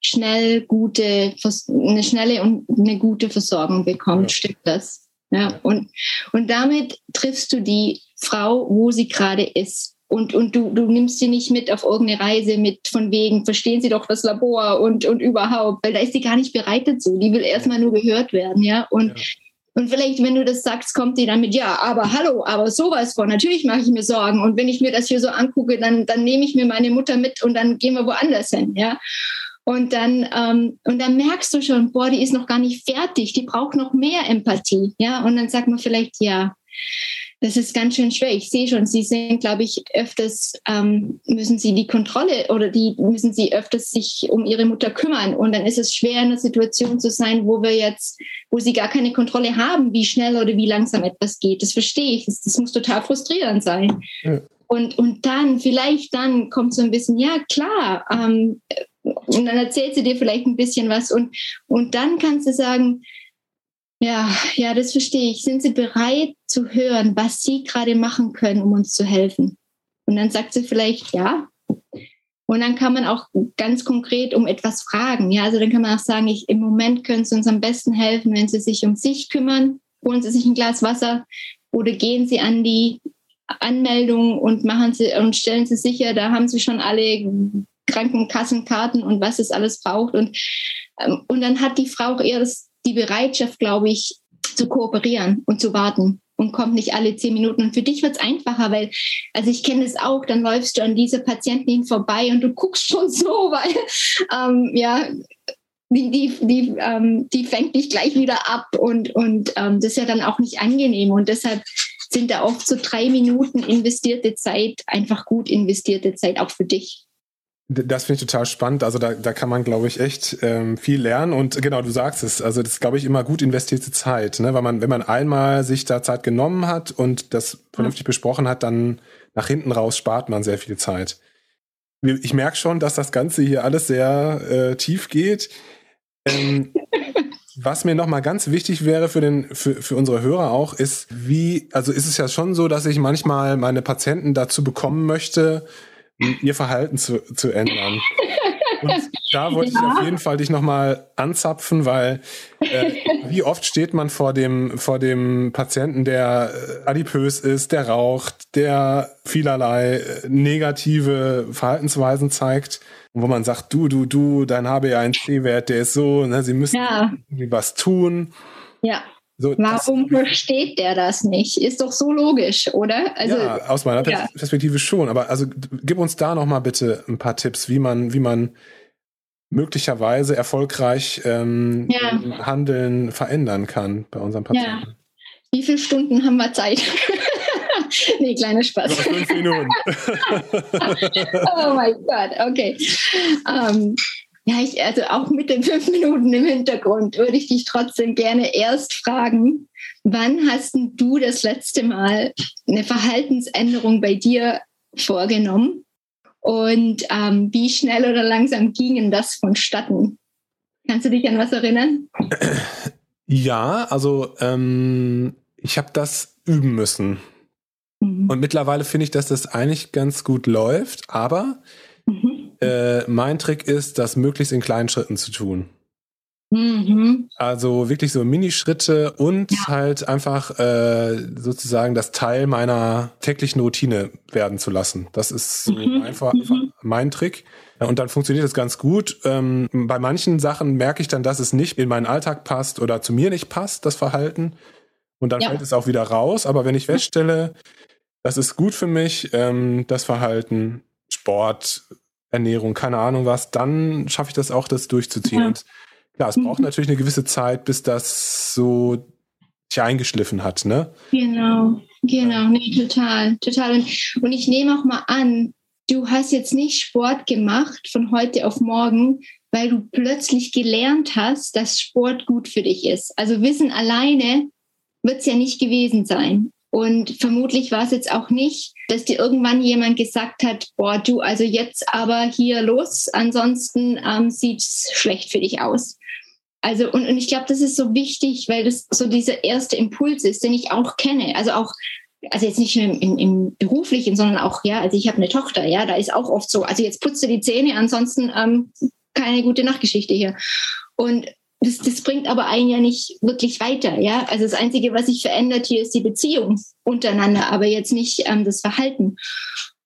schnell gute, eine schnelle und eine gute Versorgung bekommt. Ja. Stimmt das? Ja. Und, und damit triffst du die Frau, wo sie gerade ist und, und du, du nimmst sie nicht mit auf irgendeine Reise mit von wegen, verstehen sie doch das Labor und, und überhaupt, weil da ist sie gar nicht bereit dazu. Die will erstmal nur gehört werden, ja. Und, ja. und vielleicht, wenn du das sagst, kommt die dann mit, ja, aber hallo, aber sowas von, natürlich mache ich mir Sorgen. Und wenn ich mir das hier so angucke, dann, dann nehme ich mir meine Mutter mit und dann gehen wir woanders hin, ja. Und dann, ähm, und dann merkst du schon, boah, die ist noch gar nicht fertig, die braucht noch mehr Empathie, ja. Und dann sagt man vielleicht, ja, das ist ganz schön schwer. Ich sehe schon, Sie sind, glaube ich, öfters ähm, müssen Sie die Kontrolle oder die müssen Sie öfters sich um Ihre Mutter kümmern. Und dann ist es schwer, in einer Situation zu sein, wo wir jetzt, wo Sie gar keine Kontrolle haben, wie schnell oder wie langsam etwas geht. Das verstehe ich. Das, das muss total frustrierend sein. Ja. Und, und dann, vielleicht dann kommt so ein bisschen, ja klar, ähm, und dann erzählt sie dir vielleicht ein bisschen was und, und dann kannst du sagen, ja, ja, das verstehe ich. Sind Sie bereit zu hören, was Sie gerade machen können, um uns zu helfen? Und dann sagt sie vielleicht, ja, Und dann kann man auch ganz konkret um etwas fragen. Ja, also dann kann man auch sagen, ich, im Moment können Sie uns am besten helfen, wenn Sie sich um sich kümmern. Holen Sie sich ein Glas Wasser oder gehen Sie an die Anmeldung und machen Sie und stellen Sie sicher, da haben Sie schon alle Krankenkassenkarten und was es alles braucht. Und, ähm, und dann hat die Frau auch eher das, die Bereitschaft, glaube ich, zu kooperieren und zu warten und kommt nicht alle zehn Minuten. Und für dich wird es einfacher, weil, also ich kenne es auch, dann läufst du an dieser Patientin vorbei und du guckst schon so, weil ähm, ja, die, die, die, ähm, die fängt dich gleich wieder ab und, und ähm, das ist ja dann auch nicht angenehm. Und deshalb sind da oft so drei Minuten investierte Zeit einfach gut investierte Zeit, auch für dich. Das finde ich total spannend. Also da, da kann man, glaube ich, echt ähm, viel lernen. Und genau, du sagst es. Also das ist, glaube ich, immer gut investierte Zeit, ne? Weil man, wenn man einmal sich da Zeit genommen hat und das vernünftig ja. besprochen hat, dann nach hinten raus spart man sehr viel Zeit. Ich merke schon, dass das Ganze hier alles sehr äh, tief geht. Ähm, was mir nochmal ganz wichtig wäre für, den, für, für unsere Hörer auch, ist, wie, also ist es ja schon so, dass ich manchmal meine Patienten dazu bekommen möchte, ihr Verhalten zu, zu ändern. Und da wollte ja. ich auf jeden Fall dich nochmal anzapfen, weil äh, wie oft steht man vor dem, vor dem Patienten, der äh, adipös ist, der raucht, der vielerlei äh, negative Verhaltensweisen zeigt, wo man sagt, du, du, du, dein HbA1c-Wert, der ist so, ne, sie müssen ja. irgendwie was tun. Ja. So, Warum das, versteht der das nicht? Ist doch so logisch, oder? Also, ja, aus meiner ja. Perspektive schon. Aber also gib uns da noch mal bitte ein paar Tipps, wie man, wie man möglicherweise erfolgreich ähm, ja. Handeln verändern kann bei unserem Patienten. Ja. Wie viele Stunden haben wir Zeit? nee, kleiner Spaß. Fünf Minuten. oh mein Gott, okay. Um, ähm, ja, ich, also auch mit den fünf Minuten im Hintergrund würde ich dich trotzdem gerne erst fragen, wann hast du das letzte Mal eine Verhaltensänderung bei dir vorgenommen und ähm, wie schnell oder langsam gingen das vonstatten? Kannst du dich an was erinnern? Ja, also ähm, ich habe das üben müssen. Mhm. Und mittlerweile finde ich, dass das eigentlich ganz gut läuft, aber äh, mein Trick ist, das möglichst in kleinen Schritten zu tun. Mhm. Also wirklich so Minischritte und ja. halt einfach äh, sozusagen das Teil meiner täglichen Routine werden zu lassen. Das ist so mhm. einfach, einfach mhm. mein Trick. Und dann funktioniert das ganz gut. Ähm, bei manchen Sachen merke ich dann, dass es nicht in meinen Alltag passt oder zu mir nicht passt, das Verhalten. Und dann ja. fällt es auch wieder raus. Aber wenn ich feststelle, das ist gut für mich, ähm, das Verhalten, Sport, Ernährung, keine Ahnung was, dann schaffe ich das auch, das durchzuziehen. Ja. Und klar, es braucht mhm. natürlich eine gewisse Zeit, bis das so sich eingeschliffen hat, ne? Genau, genau, nee, total, total. Und, und ich nehme auch mal an, du hast jetzt nicht Sport gemacht von heute auf morgen, weil du plötzlich gelernt hast, dass Sport gut für dich ist. Also Wissen alleine wird es ja nicht gewesen sein. Und vermutlich war es jetzt auch nicht, dass dir irgendwann jemand gesagt hat, boah, du, also jetzt aber hier los, ansonsten ähm, es schlecht für dich aus. Also, und, und ich glaube, das ist so wichtig, weil das so dieser erste Impuls ist, den ich auch kenne. Also auch, also jetzt nicht nur im, im, im beruflichen, sondern auch, ja, also ich habe eine Tochter, ja, da ist auch oft so, also jetzt putze die Zähne, ansonsten ähm, keine gute Nachtgeschichte hier. Und das, das bringt aber einen ja nicht wirklich weiter. Ja? Also das Einzige, was sich verändert hier, ist die Beziehung untereinander, aber jetzt nicht ähm, das Verhalten.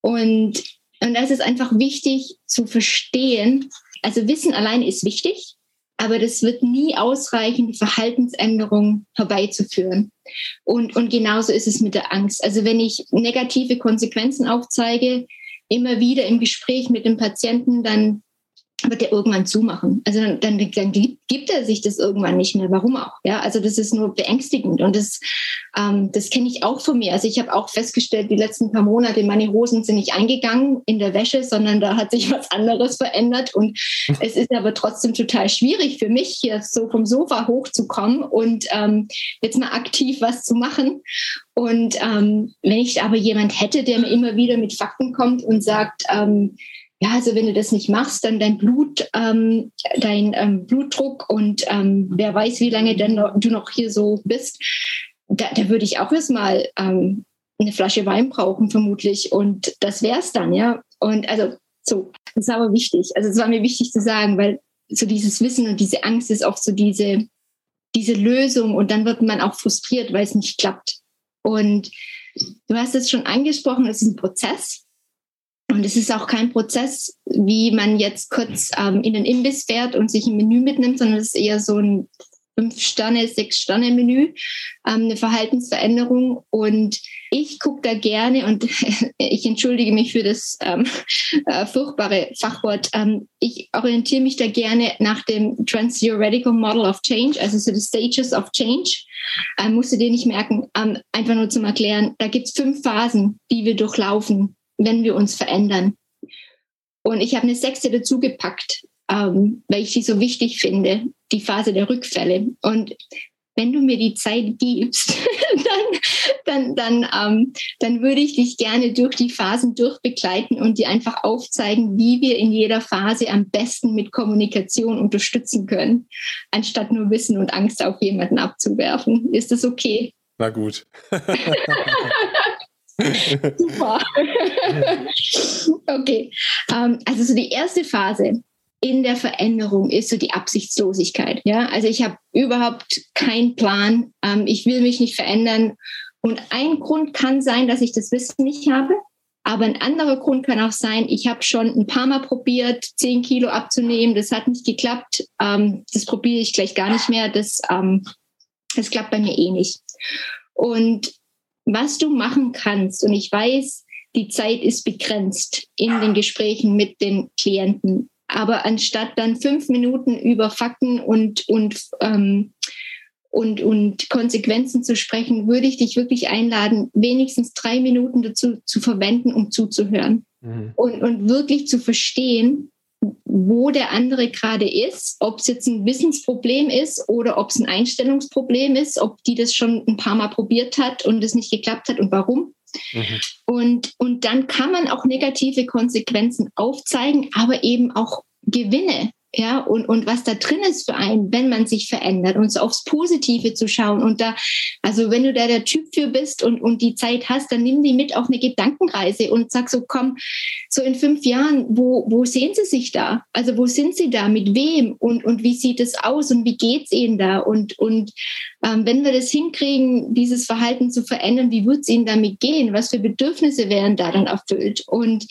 Und, und da ist einfach wichtig zu verstehen, also Wissen allein ist wichtig, aber das wird nie ausreichen, die Verhaltensänderung herbeizuführen. Und, und genauso ist es mit der Angst. Also wenn ich negative Konsequenzen aufzeige, immer wieder im Gespräch mit dem Patienten, dann wird er irgendwann zumachen. Also dann, dann, dann, gibt er sich das irgendwann nicht mehr. Warum auch? Ja, also das ist nur beängstigend und das, ähm, das kenne ich auch von mir. Also ich habe auch festgestellt, die letzten paar Monate meine Hosen sind nicht eingegangen in der Wäsche, sondern da hat sich was anderes verändert und es ist aber trotzdem total schwierig für mich hier so vom Sofa hochzukommen und ähm, jetzt mal aktiv was zu machen. Und ähm, wenn ich aber jemand hätte, der mir immer wieder mit Fakten kommt und sagt ähm, ja, also wenn du das nicht machst, dann dein Blut, ähm, dein ähm, Blutdruck und ähm, wer weiß, wie lange denn noch, du noch hier so bist, da, da würde ich auch erstmal ähm, eine Flasche Wein brauchen, vermutlich. Und das wär's dann, ja. Und also So, das ist aber wichtig. Also es war mir wichtig zu sagen, weil so dieses Wissen und diese Angst ist oft so diese, diese Lösung und dann wird man auch frustriert, weil es nicht klappt. Und du hast es schon angesprochen, es ist ein Prozess. Und es ist auch kein Prozess, wie man jetzt kurz ähm, in den Imbiss fährt und sich ein Menü mitnimmt, sondern es ist eher so ein Fünf-Sterne-, Sechs-Sterne-Menü, ähm, eine Verhaltensveränderung. Und ich gucke da gerne, und ich entschuldige mich für das ähm, äh, furchtbare Fachwort, ähm, ich orientiere mich da gerne nach dem Trans-Theoretical Model of Change, also so die Stages of Change. Ähm, musst du dir nicht merken, ähm, einfach nur zum Erklären, da gibt es fünf Phasen, die wir durchlaufen, wenn wir uns verändern. Und ich habe eine sechste dazu gepackt, ähm, weil ich sie so wichtig finde, die Phase der Rückfälle. Und wenn du mir die Zeit gibst, dann, dann, dann, ähm, dann würde ich dich gerne durch die Phasen durchbegleiten und dir einfach aufzeigen, wie wir in jeder Phase am besten mit Kommunikation unterstützen können, anstatt nur Wissen und Angst auf jemanden abzuwerfen. Ist das okay? Na gut. Super. okay. Ähm, also so die erste Phase in der Veränderung ist so die Absichtslosigkeit. Ja, also ich habe überhaupt keinen Plan. Ähm, ich will mich nicht verändern. Und ein Grund kann sein, dass ich das Wissen nicht habe. Aber ein anderer Grund kann auch sein, ich habe schon ein paar Mal probiert, zehn Kilo abzunehmen. Das hat nicht geklappt. Ähm, das probiere ich gleich gar nicht mehr. Das, ähm, das klappt bei mir eh nicht. Und was du machen kannst, und ich weiß, die Zeit ist begrenzt in den Gesprächen mit den Klienten. Aber anstatt dann fünf Minuten über Fakten und, und, ähm, und, und Konsequenzen zu sprechen, würde ich dich wirklich einladen, wenigstens drei Minuten dazu zu verwenden, um zuzuhören mhm. und, und wirklich zu verstehen, wo der andere gerade ist, ob es jetzt ein Wissensproblem ist oder ob es ein Einstellungsproblem ist, ob die das schon ein paar Mal probiert hat und es nicht geklappt hat und warum. Mhm. Und, und dann kann man auch negative Konsequenzen aufzeigen, aber eben auch Gewinne ja, und, und was da drin ist für einen, wenn man sich verändert und so aufs Positive zu schauen. Und da, also wenn du da der Typ für bist und, und die Zeit hast, dann nimm die mit auf eine Gedankenreise und sag so, komm, so in fünf Jahren, wo, wo sehen sie sich da? Also wo sind sie da? Mit wem? Und, und wie sieht es aus? Und wie geht's ihnen da? Und, und ähm, wenn wir das hinkriegen, dieses Verhalten zu verändern, wie wird es ihnen damit gehen? Was für Bedürfnisse wären da dann erfüllt? Und,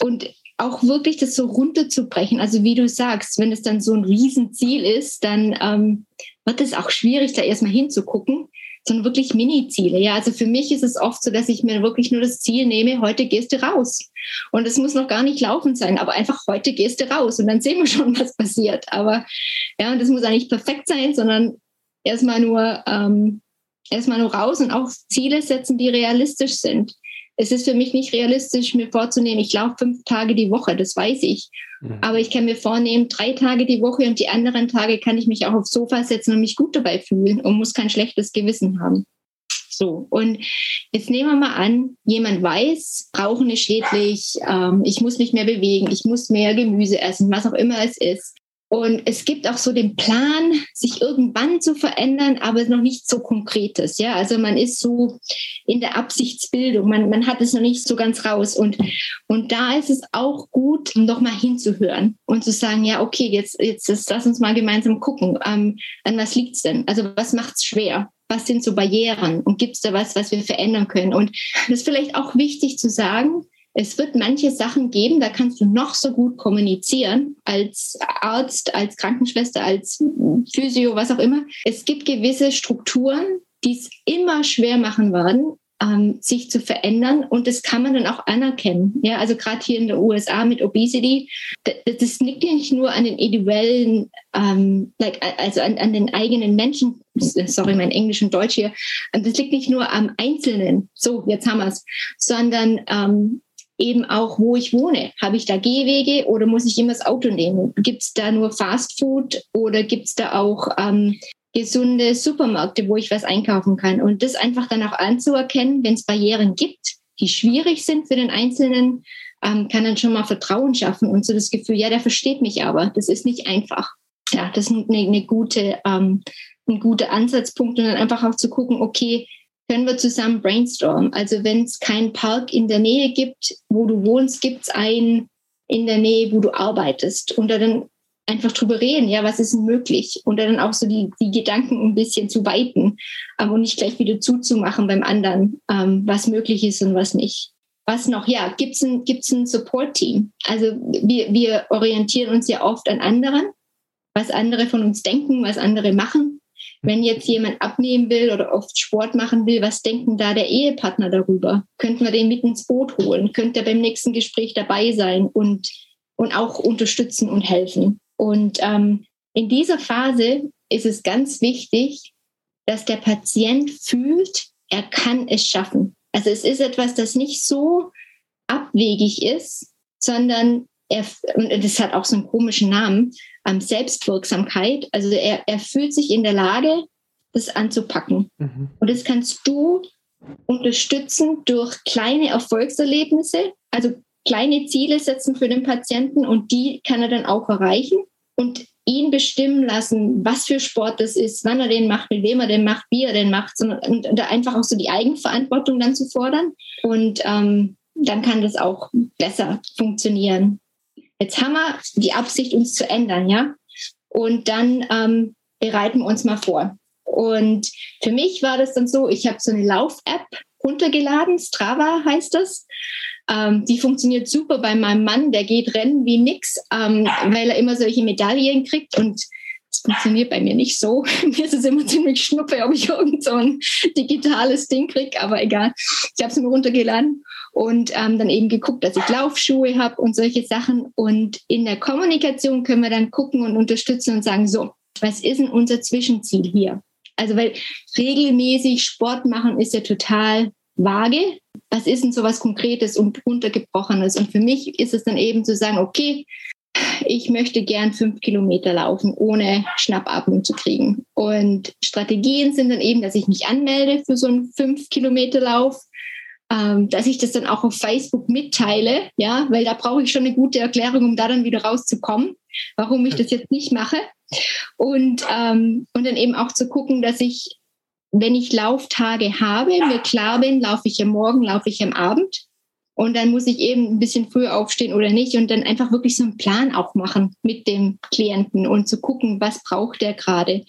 und auch wirklich das so runterzubrechen. Also wie du sagst, wenn es dann so ein Riesenziel ist, dann ähm, wird es auch schwierig, da erstmal hinzugucken, sondern wirklich Mini-Ziele. Ja, also für mich ist es oft so, dass ich mir wirklich nur das Ziel nehme, heute gehst du raus. Und es muss noch gar nicht laufend sein, aber einfach heute gehst du raus und dann sehen wir schon, was passiert. Aber ja, und das muss nicht perfekt sein, sondern erstmal nur, ähm, erstmal nur raus und auch Ziele setzen, die realistisch sind es ist für mich nicht realistisch, mir vorzunehmen, ich laufe fünf Tage die Woche, das weiß ich. Mhm. Aber ich kann mir vornehmen, drei Tage die Woche und die anderen Tage kann ich mich auch aufs Sofa setzen und mich gut dabei fühlen und muss kein schlechtes Gewissen haben. So, und jetzt nehmen wir mal an, jemand weiß, Rauchen ist schädlich, ähm, ich muss mich mehr bewegen, ich muss mehr Gemüse essen, was auch immer es ist. Und es gibt auch so den Plan, sich irgendwann zu verändern, aber noch nicht so konkretes. Ja, also man ist so in der Absichtsbildung. Man, man hat es noch nicht so ganz raus. Und, und da ist es auch gut, noch mal hinzuhören und zu sagen, ja, okay, jetzt, jetzt, jetzt lass uns mal gemeinsam gucken. Ähm, an was liegt's denn? Also was macht's schwer? Was sind so Barrieren? Und gibt's da was, was wir verändern können? Und das ist vielleicht auch wichtig zu sagen, es wird manche Sachen geben, da kannst du noch so gut kommunizieren als Arzt, als Krankenschwester, als Physio, was auch immer. Es gibt gewisse Strukturen, die es immer schwer machen werden, ähm, sich zu verändern und das kann man dann auch anerkennen. Ja, also gerade hier in den USA mit Obesity, das, das liegt ja nicht nur an den individuellen, ähm, like, also an, an den eigenen Menschen, sorry, mein Englisch und Deutsch hier, das liegt nicht nur am Einzelnen, so, jetzt haben wir es, sondern ähm, eben auch, wo ich wohne. Habe ich da Gehwege oder muss ich immer das Auto nehmen? Gibt es da nur Fast Food oder gibt es da auch ähm, gesunde Supermärkte, wo ich was einkaufen kann? Und das einfach dann auch anzuerkennen, wenn es Barrieren gibt, die schwierig sind für den Einzelnen, ähm, kann dann schon mal Vertrauen schaffen und so das Gefühl, ja, der versteht mich aber. Das ist nicht einfach. Ja, das ist eine, eine gute, ähm, ein guter Ansatzpunkt und dann einfach auch zu gucken, okay, können wir zusammen brainstormen. Also wenn es keinen Park in der Nähe gibt, wo du wohnst, gibt es einen in der Nähe, wo du arbeitest und da dann einfach drüber reden, ja, was ist denn möglich und dann auch so die, die Gedanken ein bisschen zu weiten und nicht gleich wieder zuzumachen beim anderen, ähm, was möglich ist und was nicht. Was noch? Ja, gibt es ein, gibt's ein Support-Team? Also wir, wir orientieren uns ja oft an anderen, was andere von uns denken, was andere machen. Wenn jetzt jemand abnehmen will oder oft Sport machen will, was denken da der Ehepartner darüber? Könnten wir den mit ins Boot holen? Könnte er beim nächsten Gespräch dabei sein und, und auch unterstützen und helfen? Und ähm, in dieser Phase ist es ganz wichtig, dass der Patient fühlt, er kann es schaffen. Also es ist etwas, das nicht so abwegig ist, sondern er, das hat auch so einen komischen Namen, ähm, Selbstwirksamkeit. Also er, er fühlt sich in der Lage, das anzupacken. Mhm. Und das kannst du unterstützen durch kleine Erfolgserlebnisse, also kleine Ziele setzen für den Patienten und die kann er dann auch erreichen und ihn bestimmen lassen, was für Sport das ist, wann er den macht, mit wem er den macht, wie er den macht, und da einfach auch so die Eigenverantwortung dann zu fordern. Und ähm, dann kann das auch besser funktionieren. Jetzt haben wir die Absicht, uns zu ändern, ja. Und dann ähm, bereiten wir uns mal vor. Und für mich war das dann so, ich habe so eine Lauf-App runtergeladen, Strava heißt das. Ähm, die funktioniert super bei meinem Mann, der geht rennen wie nix, ähm, weil er immer solche Medaillen kriegt und das funktioniert bei mir nicht so. mir ist es immer ziemlich schnuppe, ob ich irgend so ein digitales Ding kriege, aber egal. Ich habe es mir runtergeladen und ähm, dann eben geguckt, dass ich Laufschuhe habe und solche Sachen. Und in der Kommunikation können wir dann gucken und unterstützen und sagen, so, was ist denn unser Zwischenziel hier? Also, weil regelmäßig Sport machen ist ja total vage. Was ist denn so was Konkretes und runtergebrochenes? Und für mich ist es dann eben zu sagen, okay, ich möchte gern fünf Kilometer laufen, ohne Schnappatmung zu kriegen. Und Strategien sind dann eben, dass ich mich anmelde für so einen fünf Kilometer Lauf, ähm, dass ich das dann auch auf Facebook mitteile, ja, weil da brauche ich schon eine gute Erklärung, um da dann wieder rauszukommen, warum ich das jetzt nicht mache. Und, ähm, und dann eben auch zu gucken, dass ich, wenn ich Lauftage habe, mir klar bin, laufe ich am Morgen, laufe ich am Abend. Und dann muss ich eben ein bisschen früher aufstehen oder nicht und dann einfach wirklich so einen Plan auch machen mit dem Klienten und zu gucken, was braucht der gerade.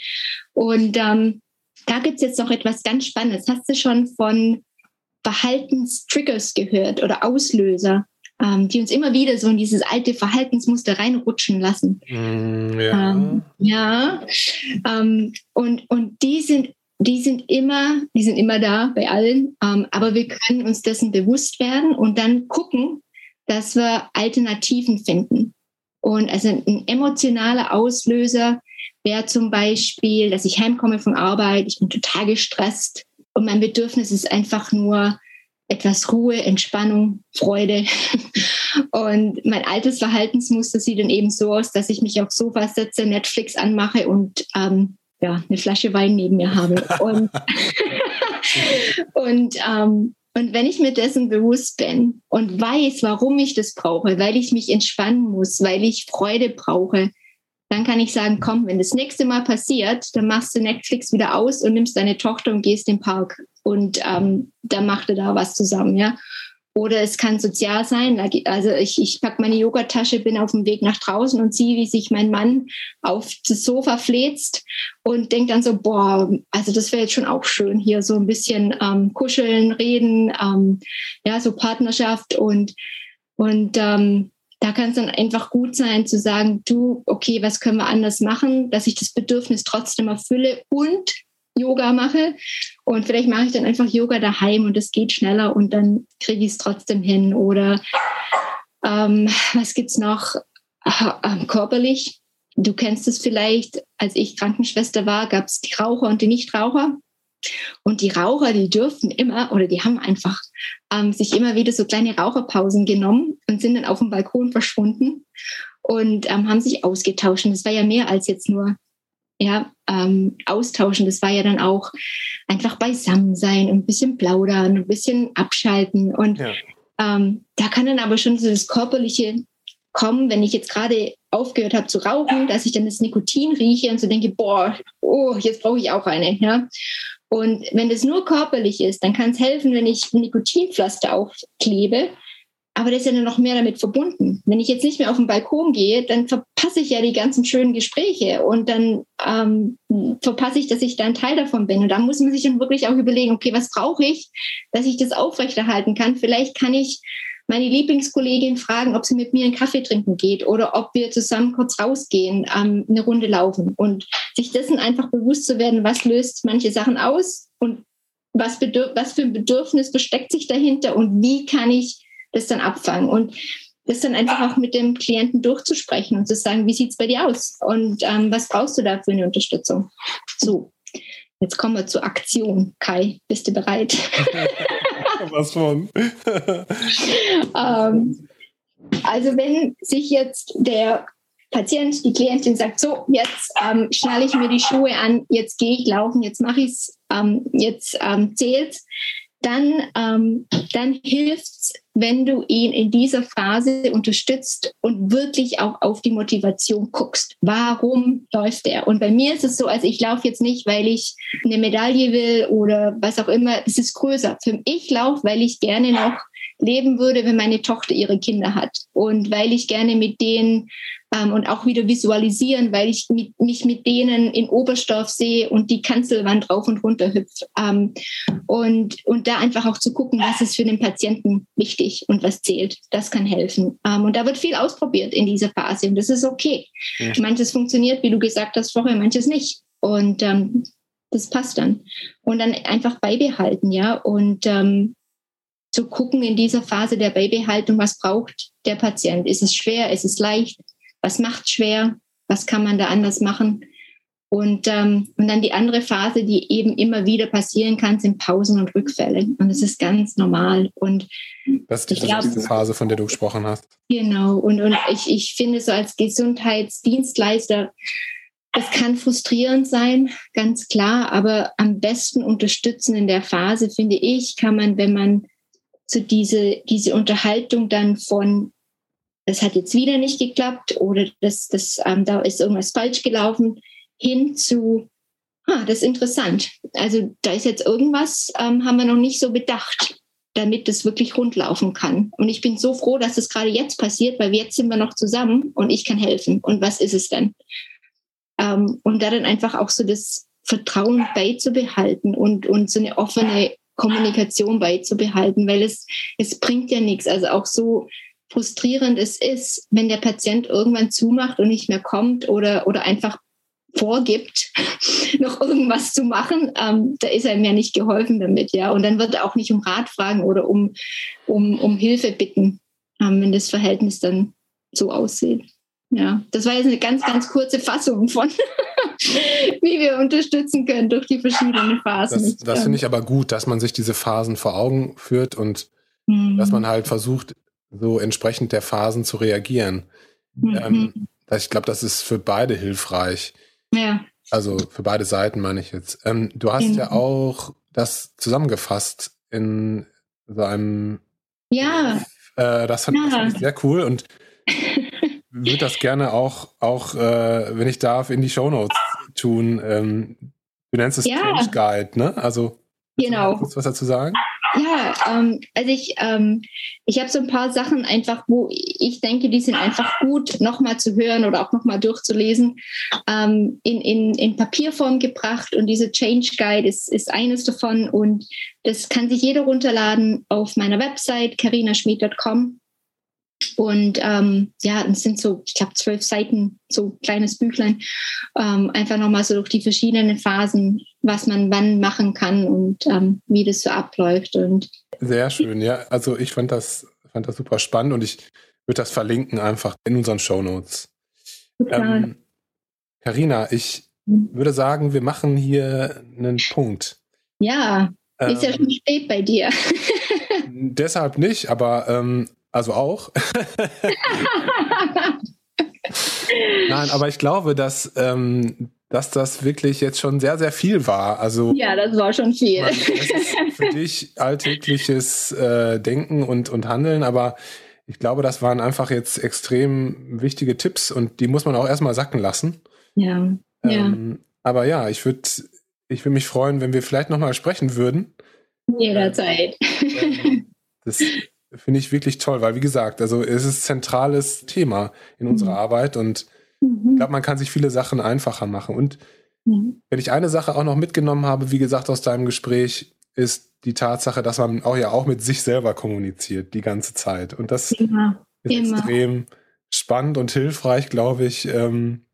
Und ähm, da gibt's jetzt noch etwas ganz Spannendes. Hast du schon von Verhaltenstriggers gehört oder Auslöser, ähm, die uns immer wieder so in dieses alte Verhaltensmuster reinrutschen lassen. Mm, ja. Ähm, ja. Ähm, und, und die sind die sind immer, die sind immer da bei allen, ähm, aber wir können uns dessen bewusst werden und dann gucken, dass wir Alternativen finden. Und also ein emotionaler Auslöser wäre zum Beispiel, dass ich heimkomme von Arbeit, ich bin total gestresst, und mein Bedürfnis ist einfach nur etwas Ruhe, Entspannung, Freude. Und mein altes Verhaltensmuster sieht dann eben so aus, dass ich mich aufs Sofa setze, Netflix anmache und ähm, ja, eine Flasche Wein neben mir habe. Und, und, ähm, und wenn ich mir dessen bewusst bin und weiß, warum ich das brauche, weil ich mich entspannen muss, weil ich Freude brauche, dann kann ich sagen, komm, wenn das nächste Mal passiert, dann machst du Netflix wieder aus und nimmst deine Tochter und gehst im Park und ähm, dann macht ihr da was zusammen, ja. Oder es kann sozial sein. Also ich, ich packe meine Yogatasche, bin auf dem Weg nach draußen und sehe, wie sich mein Mann auf das Sofa fläzt und denkt dann so, boah, also das wäre jetzt schon auch schön, hier so ein bisschen ähm, kuscheln, reden, ähm, ja, so Partnerschaft und, und ähm, da kann es dann einfach gut sein zu sagen, du, okay, was können wir anders machen, dass ich das Bedürfnis trotzdem erfülle und Yoga mache. Und vielleicht mache ich dann einfach Yoga daheim und es geht schneller und dann kriege ich es trotzdem hin. Oder ähm, was es noch? Ähm, körperlich. Du kennst es vielleicht, als ich Krankenschwester war, gab es die Raucher und die Nichtraucher. Und die Raucher, die dürften immer oder die haben einfach ähm, sich immer wieder so kleine Raucherpausen genommen und sind dann auf dem Balkon verschwunden und ähm, haben sich ausgetauscht. Und das war ja mehr als jetzt nur ja, ähm, austauschen. Das war ja dann auch einfach beisammen sein, ein bisschen plaudern, ein bisschen abschalten. Und ja. ähm, da kann dann aber schon so das Körperliche kommen, wenn ich jetzt gerade aufgehört habe zu rauchen, dass ich dann das Nikotin rieche und so denke, boah, oh, jetzt brauche ich auch eine. Ja? Und wenn das nur körperlich ist, dann kann es helfen, wenn ich ein Nikotinpflaster aufklebe, aber das ist ja nur noch mehr damit verbunden. Wenn ich jetzt nicht mehr auf den Balkon gehe, dann verpasse ich ja die ganzen schönen Gespräche und dann ähm, verpasse ich, dass ich da ein Teil davon bin. Und da muss man sich dann wirklich auch überlegen, okay, was brauche ich, dass ich das aufrechterhalten kann? Vielleicht kann ich meine Lieblingskollegin fragen, ob sie mit mir einen Kaffee trinken geht oder ob wir zusammen kurz rausgehen, ähm, eine Runde laufen und sich dessen einfach bewusst zu werden, was löst manche Sachen aus und was, was für ein Bedürfnis versteckt sich dahinter und wie kann ich das dann abfangen und das dann einfach auch mit dem Klienten durchzusprechen und zu sagen, wie sieht es bei dir aus und ähm, was brauchst du da für eine Unterstützung? So, jetzt kommen wir zur Aktion. Kai, bist du bereit? was von? ähm, also wenn sich jetzt der Patient, die Klientin sagt, so, jetzt ähm, schnalle ich mir die Schuhe an, jetzt gehe ich laufen, jetzt mache ich es, ähm, jetzt ähm, zählt dann, ähm, dann hilft es, wenn du ihn in dieser Phase unterstützt und wirklich auch auf die Motivation guckst. Warum läuft er? Und bei mir ist es so, also ich laufe jetzt nicht, weil ich eine Medaille will oder was auch immer. Es ist größer. Für ich laufe, weil ich gerne noch leben würde, wenn meine Tochter ihre Kinder hat und weil ich gerne mit denen ähm, und auch wieder visualisieren, weil ich mit, mich mit denen in Oberstdorf sehe und die Kanzelwand rauf und runter hüpft. Ähm, und, und da einfach auch zu gucken, was ist für den Patienten wichtig und was zählt. Das kann helfen. Ähm, und da wird viel ausprobiert in dieser Phase und das ist okay. Ja. Manches funktioniert, wie du gesagt hast vorher, manches nicht. Und ähm, das passt dann. Und dann einfach beibehalten, ja. Und ähm, zu gucken in dieser Phase der Beibehaltung, was braucht der Patient? Ist es schwer? Ist es leicht? was macht schwer, was kann man da anders machen. Und, ähm, und dann die andere Phase, die eben immer wieder passieren kann, sind Pausen und Rückfälle. Und das ist ganz normal. Und das ist die, glaub, diese Phase, von der du gesprochen hast. Genau. Und, und ich, ich finde so als Gesundheitsdienstleister, es kann frustrierend sein, ganz klar, aber am besten unterstützen in der Phase, finde ich, kann man, wenn man so diese, diese Unterhaltung dann von das hat jetzt wieder nicht geklappt oder das, das, ähm, da ist irgendwas falsch gelaufen, hin zu, ah, das ist interessant. Also da ist jetzt irgendwas, ähm, haben wir noch nicht so bedacht, damit das wirklich rundlaufen kann. Und ich bin so froh, dass das gerade jetzt passiert, weil jetzt sind wir noch zusammen und ich kann helfen. Und was ist es denn? Ähm, und da dann einfach auch so das Vertrauen beizubehalten und, und so eine offene Kommunikation beizubehalten, weil es, es bringt ja nichts. Also auch so frustrierend es ist, wenn der Patient irgendwann zumacht und nicht mehr kommt oder, oder einfach vorgibt, noch irgendwas zu machen, ähm, da ist einem ja nicht geholfen damit, ja. Und dann wird er auch nicht um Rat fragen oder um, um, um Hilfe bitten, ähm, wenn das Verhältnis dann so aussieht. Ja, das war jetzt eine ganz, ganz kurze Fassung von, wie wir unterstützen können durch die verschiedenen Phasen. Das, das finde ich aber gut, dass man sich diese Phasen vor Augen führt und mhm. dass man halt versucht, so entsprechend der Phasen zu reagieren. Mhm. Ähm, ich glaube, das ist für beide hilfreich. Ja. Also für beide Seiten meine ich jetzt. Ähm, du hast mhm. ja auch das zusammengefasst in so einem. Ja. Äh, das fand ja. ich sehr cool und würde das gerne auch, auch äh, wenn ich darf, in die Shownotes tun. Ähm, du nennst es ja. Change Guide, ne? Also genau. Kurz was dazu sagen? Ja, ähm, also ich, ähm, ich habe so ein paar Sachen einfach, wo ich denke, die sind einfach gut nochmal zu hören oder auch nochmal durchzulesen, ähm, in, in, in Papierform gebracht. Und diese Change Guide ist, ist eines davon. Und das kann sich jeder runterladen auf meiner Website carinaschmied.com. Und ähm, ja, es sind so, ich glaube, zwölf Seiten, so kleines Büchlein, ähm, einfach nochmal so durch die verschiedenen Phasen, was man wann machen kann und ähm, wie das so abläuft. Und Sehr schön, ja. Also ich fand das, fand das super spannend und ich würde das verlinken einfach in unseren Show Notes. Ähm, Carina, ich mhm. würde sagen, wir machen hier einen Punkt. Ja, ist ja ähm, schon spät bei dir. deshalb nicht, aber ähm, also auch. Nein, aber ich glaube, dass, ähm, dass das wirklich jetzt schon sehr, sehr viel war. Also, ja, das war schon viel. Ist für dich alltägliches äh, Denken und, und Handeln, aber ich glaube, das waren einfach jetzt extrem wichtige Tipps und die muss man auch erstmal sacken lassen. Ja. Ähm, ja. Aber ja, ich würde ich würd mich freuen, wenn wir vielleicht nochmal sprechen würden. Jederzeit. Ähm, das finde ich wirklich toll, weil wie gesagt, also es ist ein zentrales Thema in unserer mhm. Arbeit und mhm. ich glaube, man kann sich viele Sachen einfacher machen. Und mhm. wenn ich eine Sache auch noch mitgenommen habe, wie gesagt, aus deinem Gespräch, ist die Tatsache, dass man auch ja auch mit sich selber kommuniziert die ganze Zeit. Und das immer, ist immer. extrem spannend und hilfreich, glaube ich, ähm,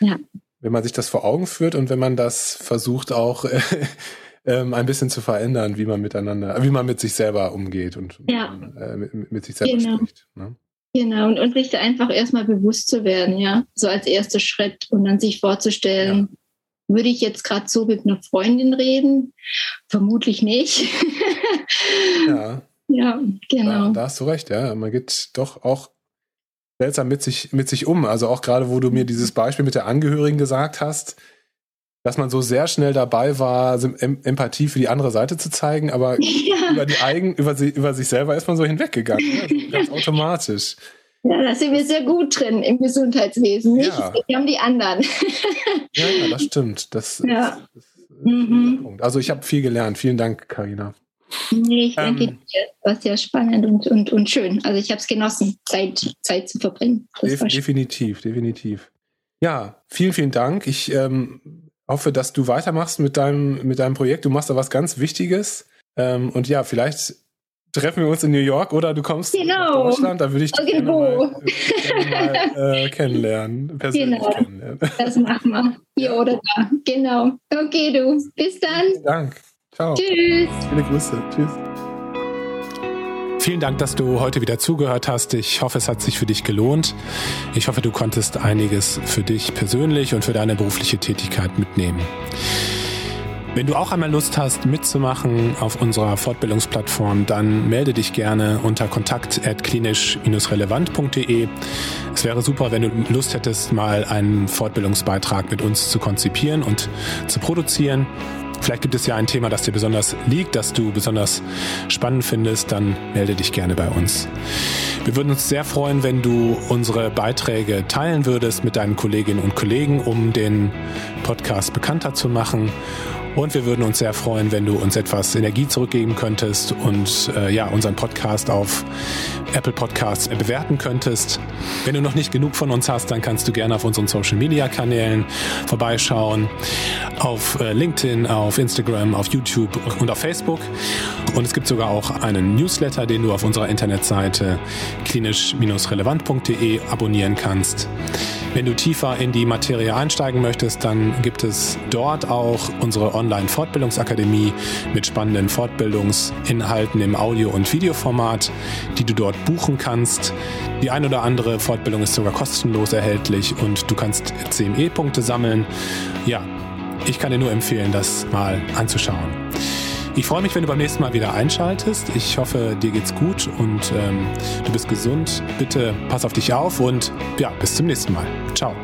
ja. wenn man sich das vor Augen führt und wenn man das versucht auch ähm, ein bisschen zu verändern, wie man miteinander, wie man mit sich selber umgeht und ja. äh, mit, mit, sich selber genau. spricht. Ne? Genau, und, und sich einfach erstmal bewusst zu werden, ja, so als erster Schritt und dann sich vorzustellen, ja würde ich jetzt gerade so mit einer Freundin reden? Vermutlich nicht. ja. Ja, genau. Da, da, hast du recht, ja. Man geht doch auch seltsam mit sich, mit sich um. Also auch gerade, wo du mir dieses Beispiel mit der Angehörigen gesagt hast, dass man so sehr schnell dabei war, Empathie für die andere Seite zu zeigen, aber ja. über die eigen, über, sie, über sich selber ist man so hinweggegangen. Also ganz automatisch. Ja, da sind wir sehr gut drin im Gesundheitswesen. Nicht? Ja. Wir haben die anderen. ja, ja, das stimmt. Das, ja. das, das mhm. Also ich habe viel gelernt. Vielen Dank, Karina. Nee, ich danke ähm, dir. Das war sehr spannend und, und, und schön. Also ich habe es genossen, Zeit, Zeit zu verbringen. Def definitiv, definitiv. Ja, vielen, vielen Dank. Ich ähm, hoffe, dass du weitermachst mit deinem, mit deinem Projekt. Du machst da was ganz Wichtiges. Ähm, und ja, vielleicht treffen wir uns in New York oder du kommst genau. nach Deutschland, da würde ich dich gerne mal, gerne mal äh, kennenlernen, persönlich genau. kennenlernen. Das machen wir. Hier ja. oder da. Genau. Okay, du. Bis dann. Vielen Dank. Ciao. Tschüss. Viele Grüße. Tschüss. Vielen Dank, dass du heute wieder zugehört hast. Ich hoffe, es hat sich für dich gelohnt. Ich hoffe, du konntest einiges für dich persönlich und für deine berufliche Tätigkeit mitnehmen. Wenn du auch einmal Lust hast, mitzumachen auf unserer Fortbildungsplattform, dann melde dich gerne unter kontakt.klinisch-relevant.de. Es wäre super, wenn du Lust hättest, mal einen Fortbildungsbeitrag mit uns zu konzipieren und zu produzieren. Vielleicht gibt es ja ein Thema, das dir besonders liegt, das du besonders spannend findest, dann melde dich gerne bei uns. Wir würden uns sehr freuen, wenn du unsere Beiträge teilen würdest mit deinen Kolleginnen und Kollegen, um den Podcast bekannter zu machen. Und wir würden uns sehr freuen, wenn du uns etwas Energie zurückgeben könntest und äh, ja, unseren Podcast auf Apple Podcasts bewerten könntest. Wenn du noch nicht genug von uns hast, dann kannst du gerne auf unseren Social Media Kanälen vorbeischauen. Auf äh, LinkedIn, auf Instagram, auf YouTube und auf Facebook. Und es gibt sogar auch einen Newsletter, den du auf unserer Internetseite klinisch-relevant.de abonnieren kannst. Wenn du tiefer in die Materie einsteigen möchtest, dann gibt es dort auch unsere Online-Fortbildungsakademie mit spannenden Fortbildungsinhalten im Audio- und Videoformat, die du dort buchen kannst. Die ein oder andere Fortbildung ist sogar kostenlos erhältlich und du kannst CME-Punkte sammeln. Ja, ich kann dir nur empfehlen, das mal anzuschauen. Ich freue mich, wenn du beim nächsten Mal wieder einschaltest. Ich hoffe, dir geht's gut und ähm, du bist gesund. Bitte pass auf dich auf und ja, bis zum nächsten Mal. Ciao.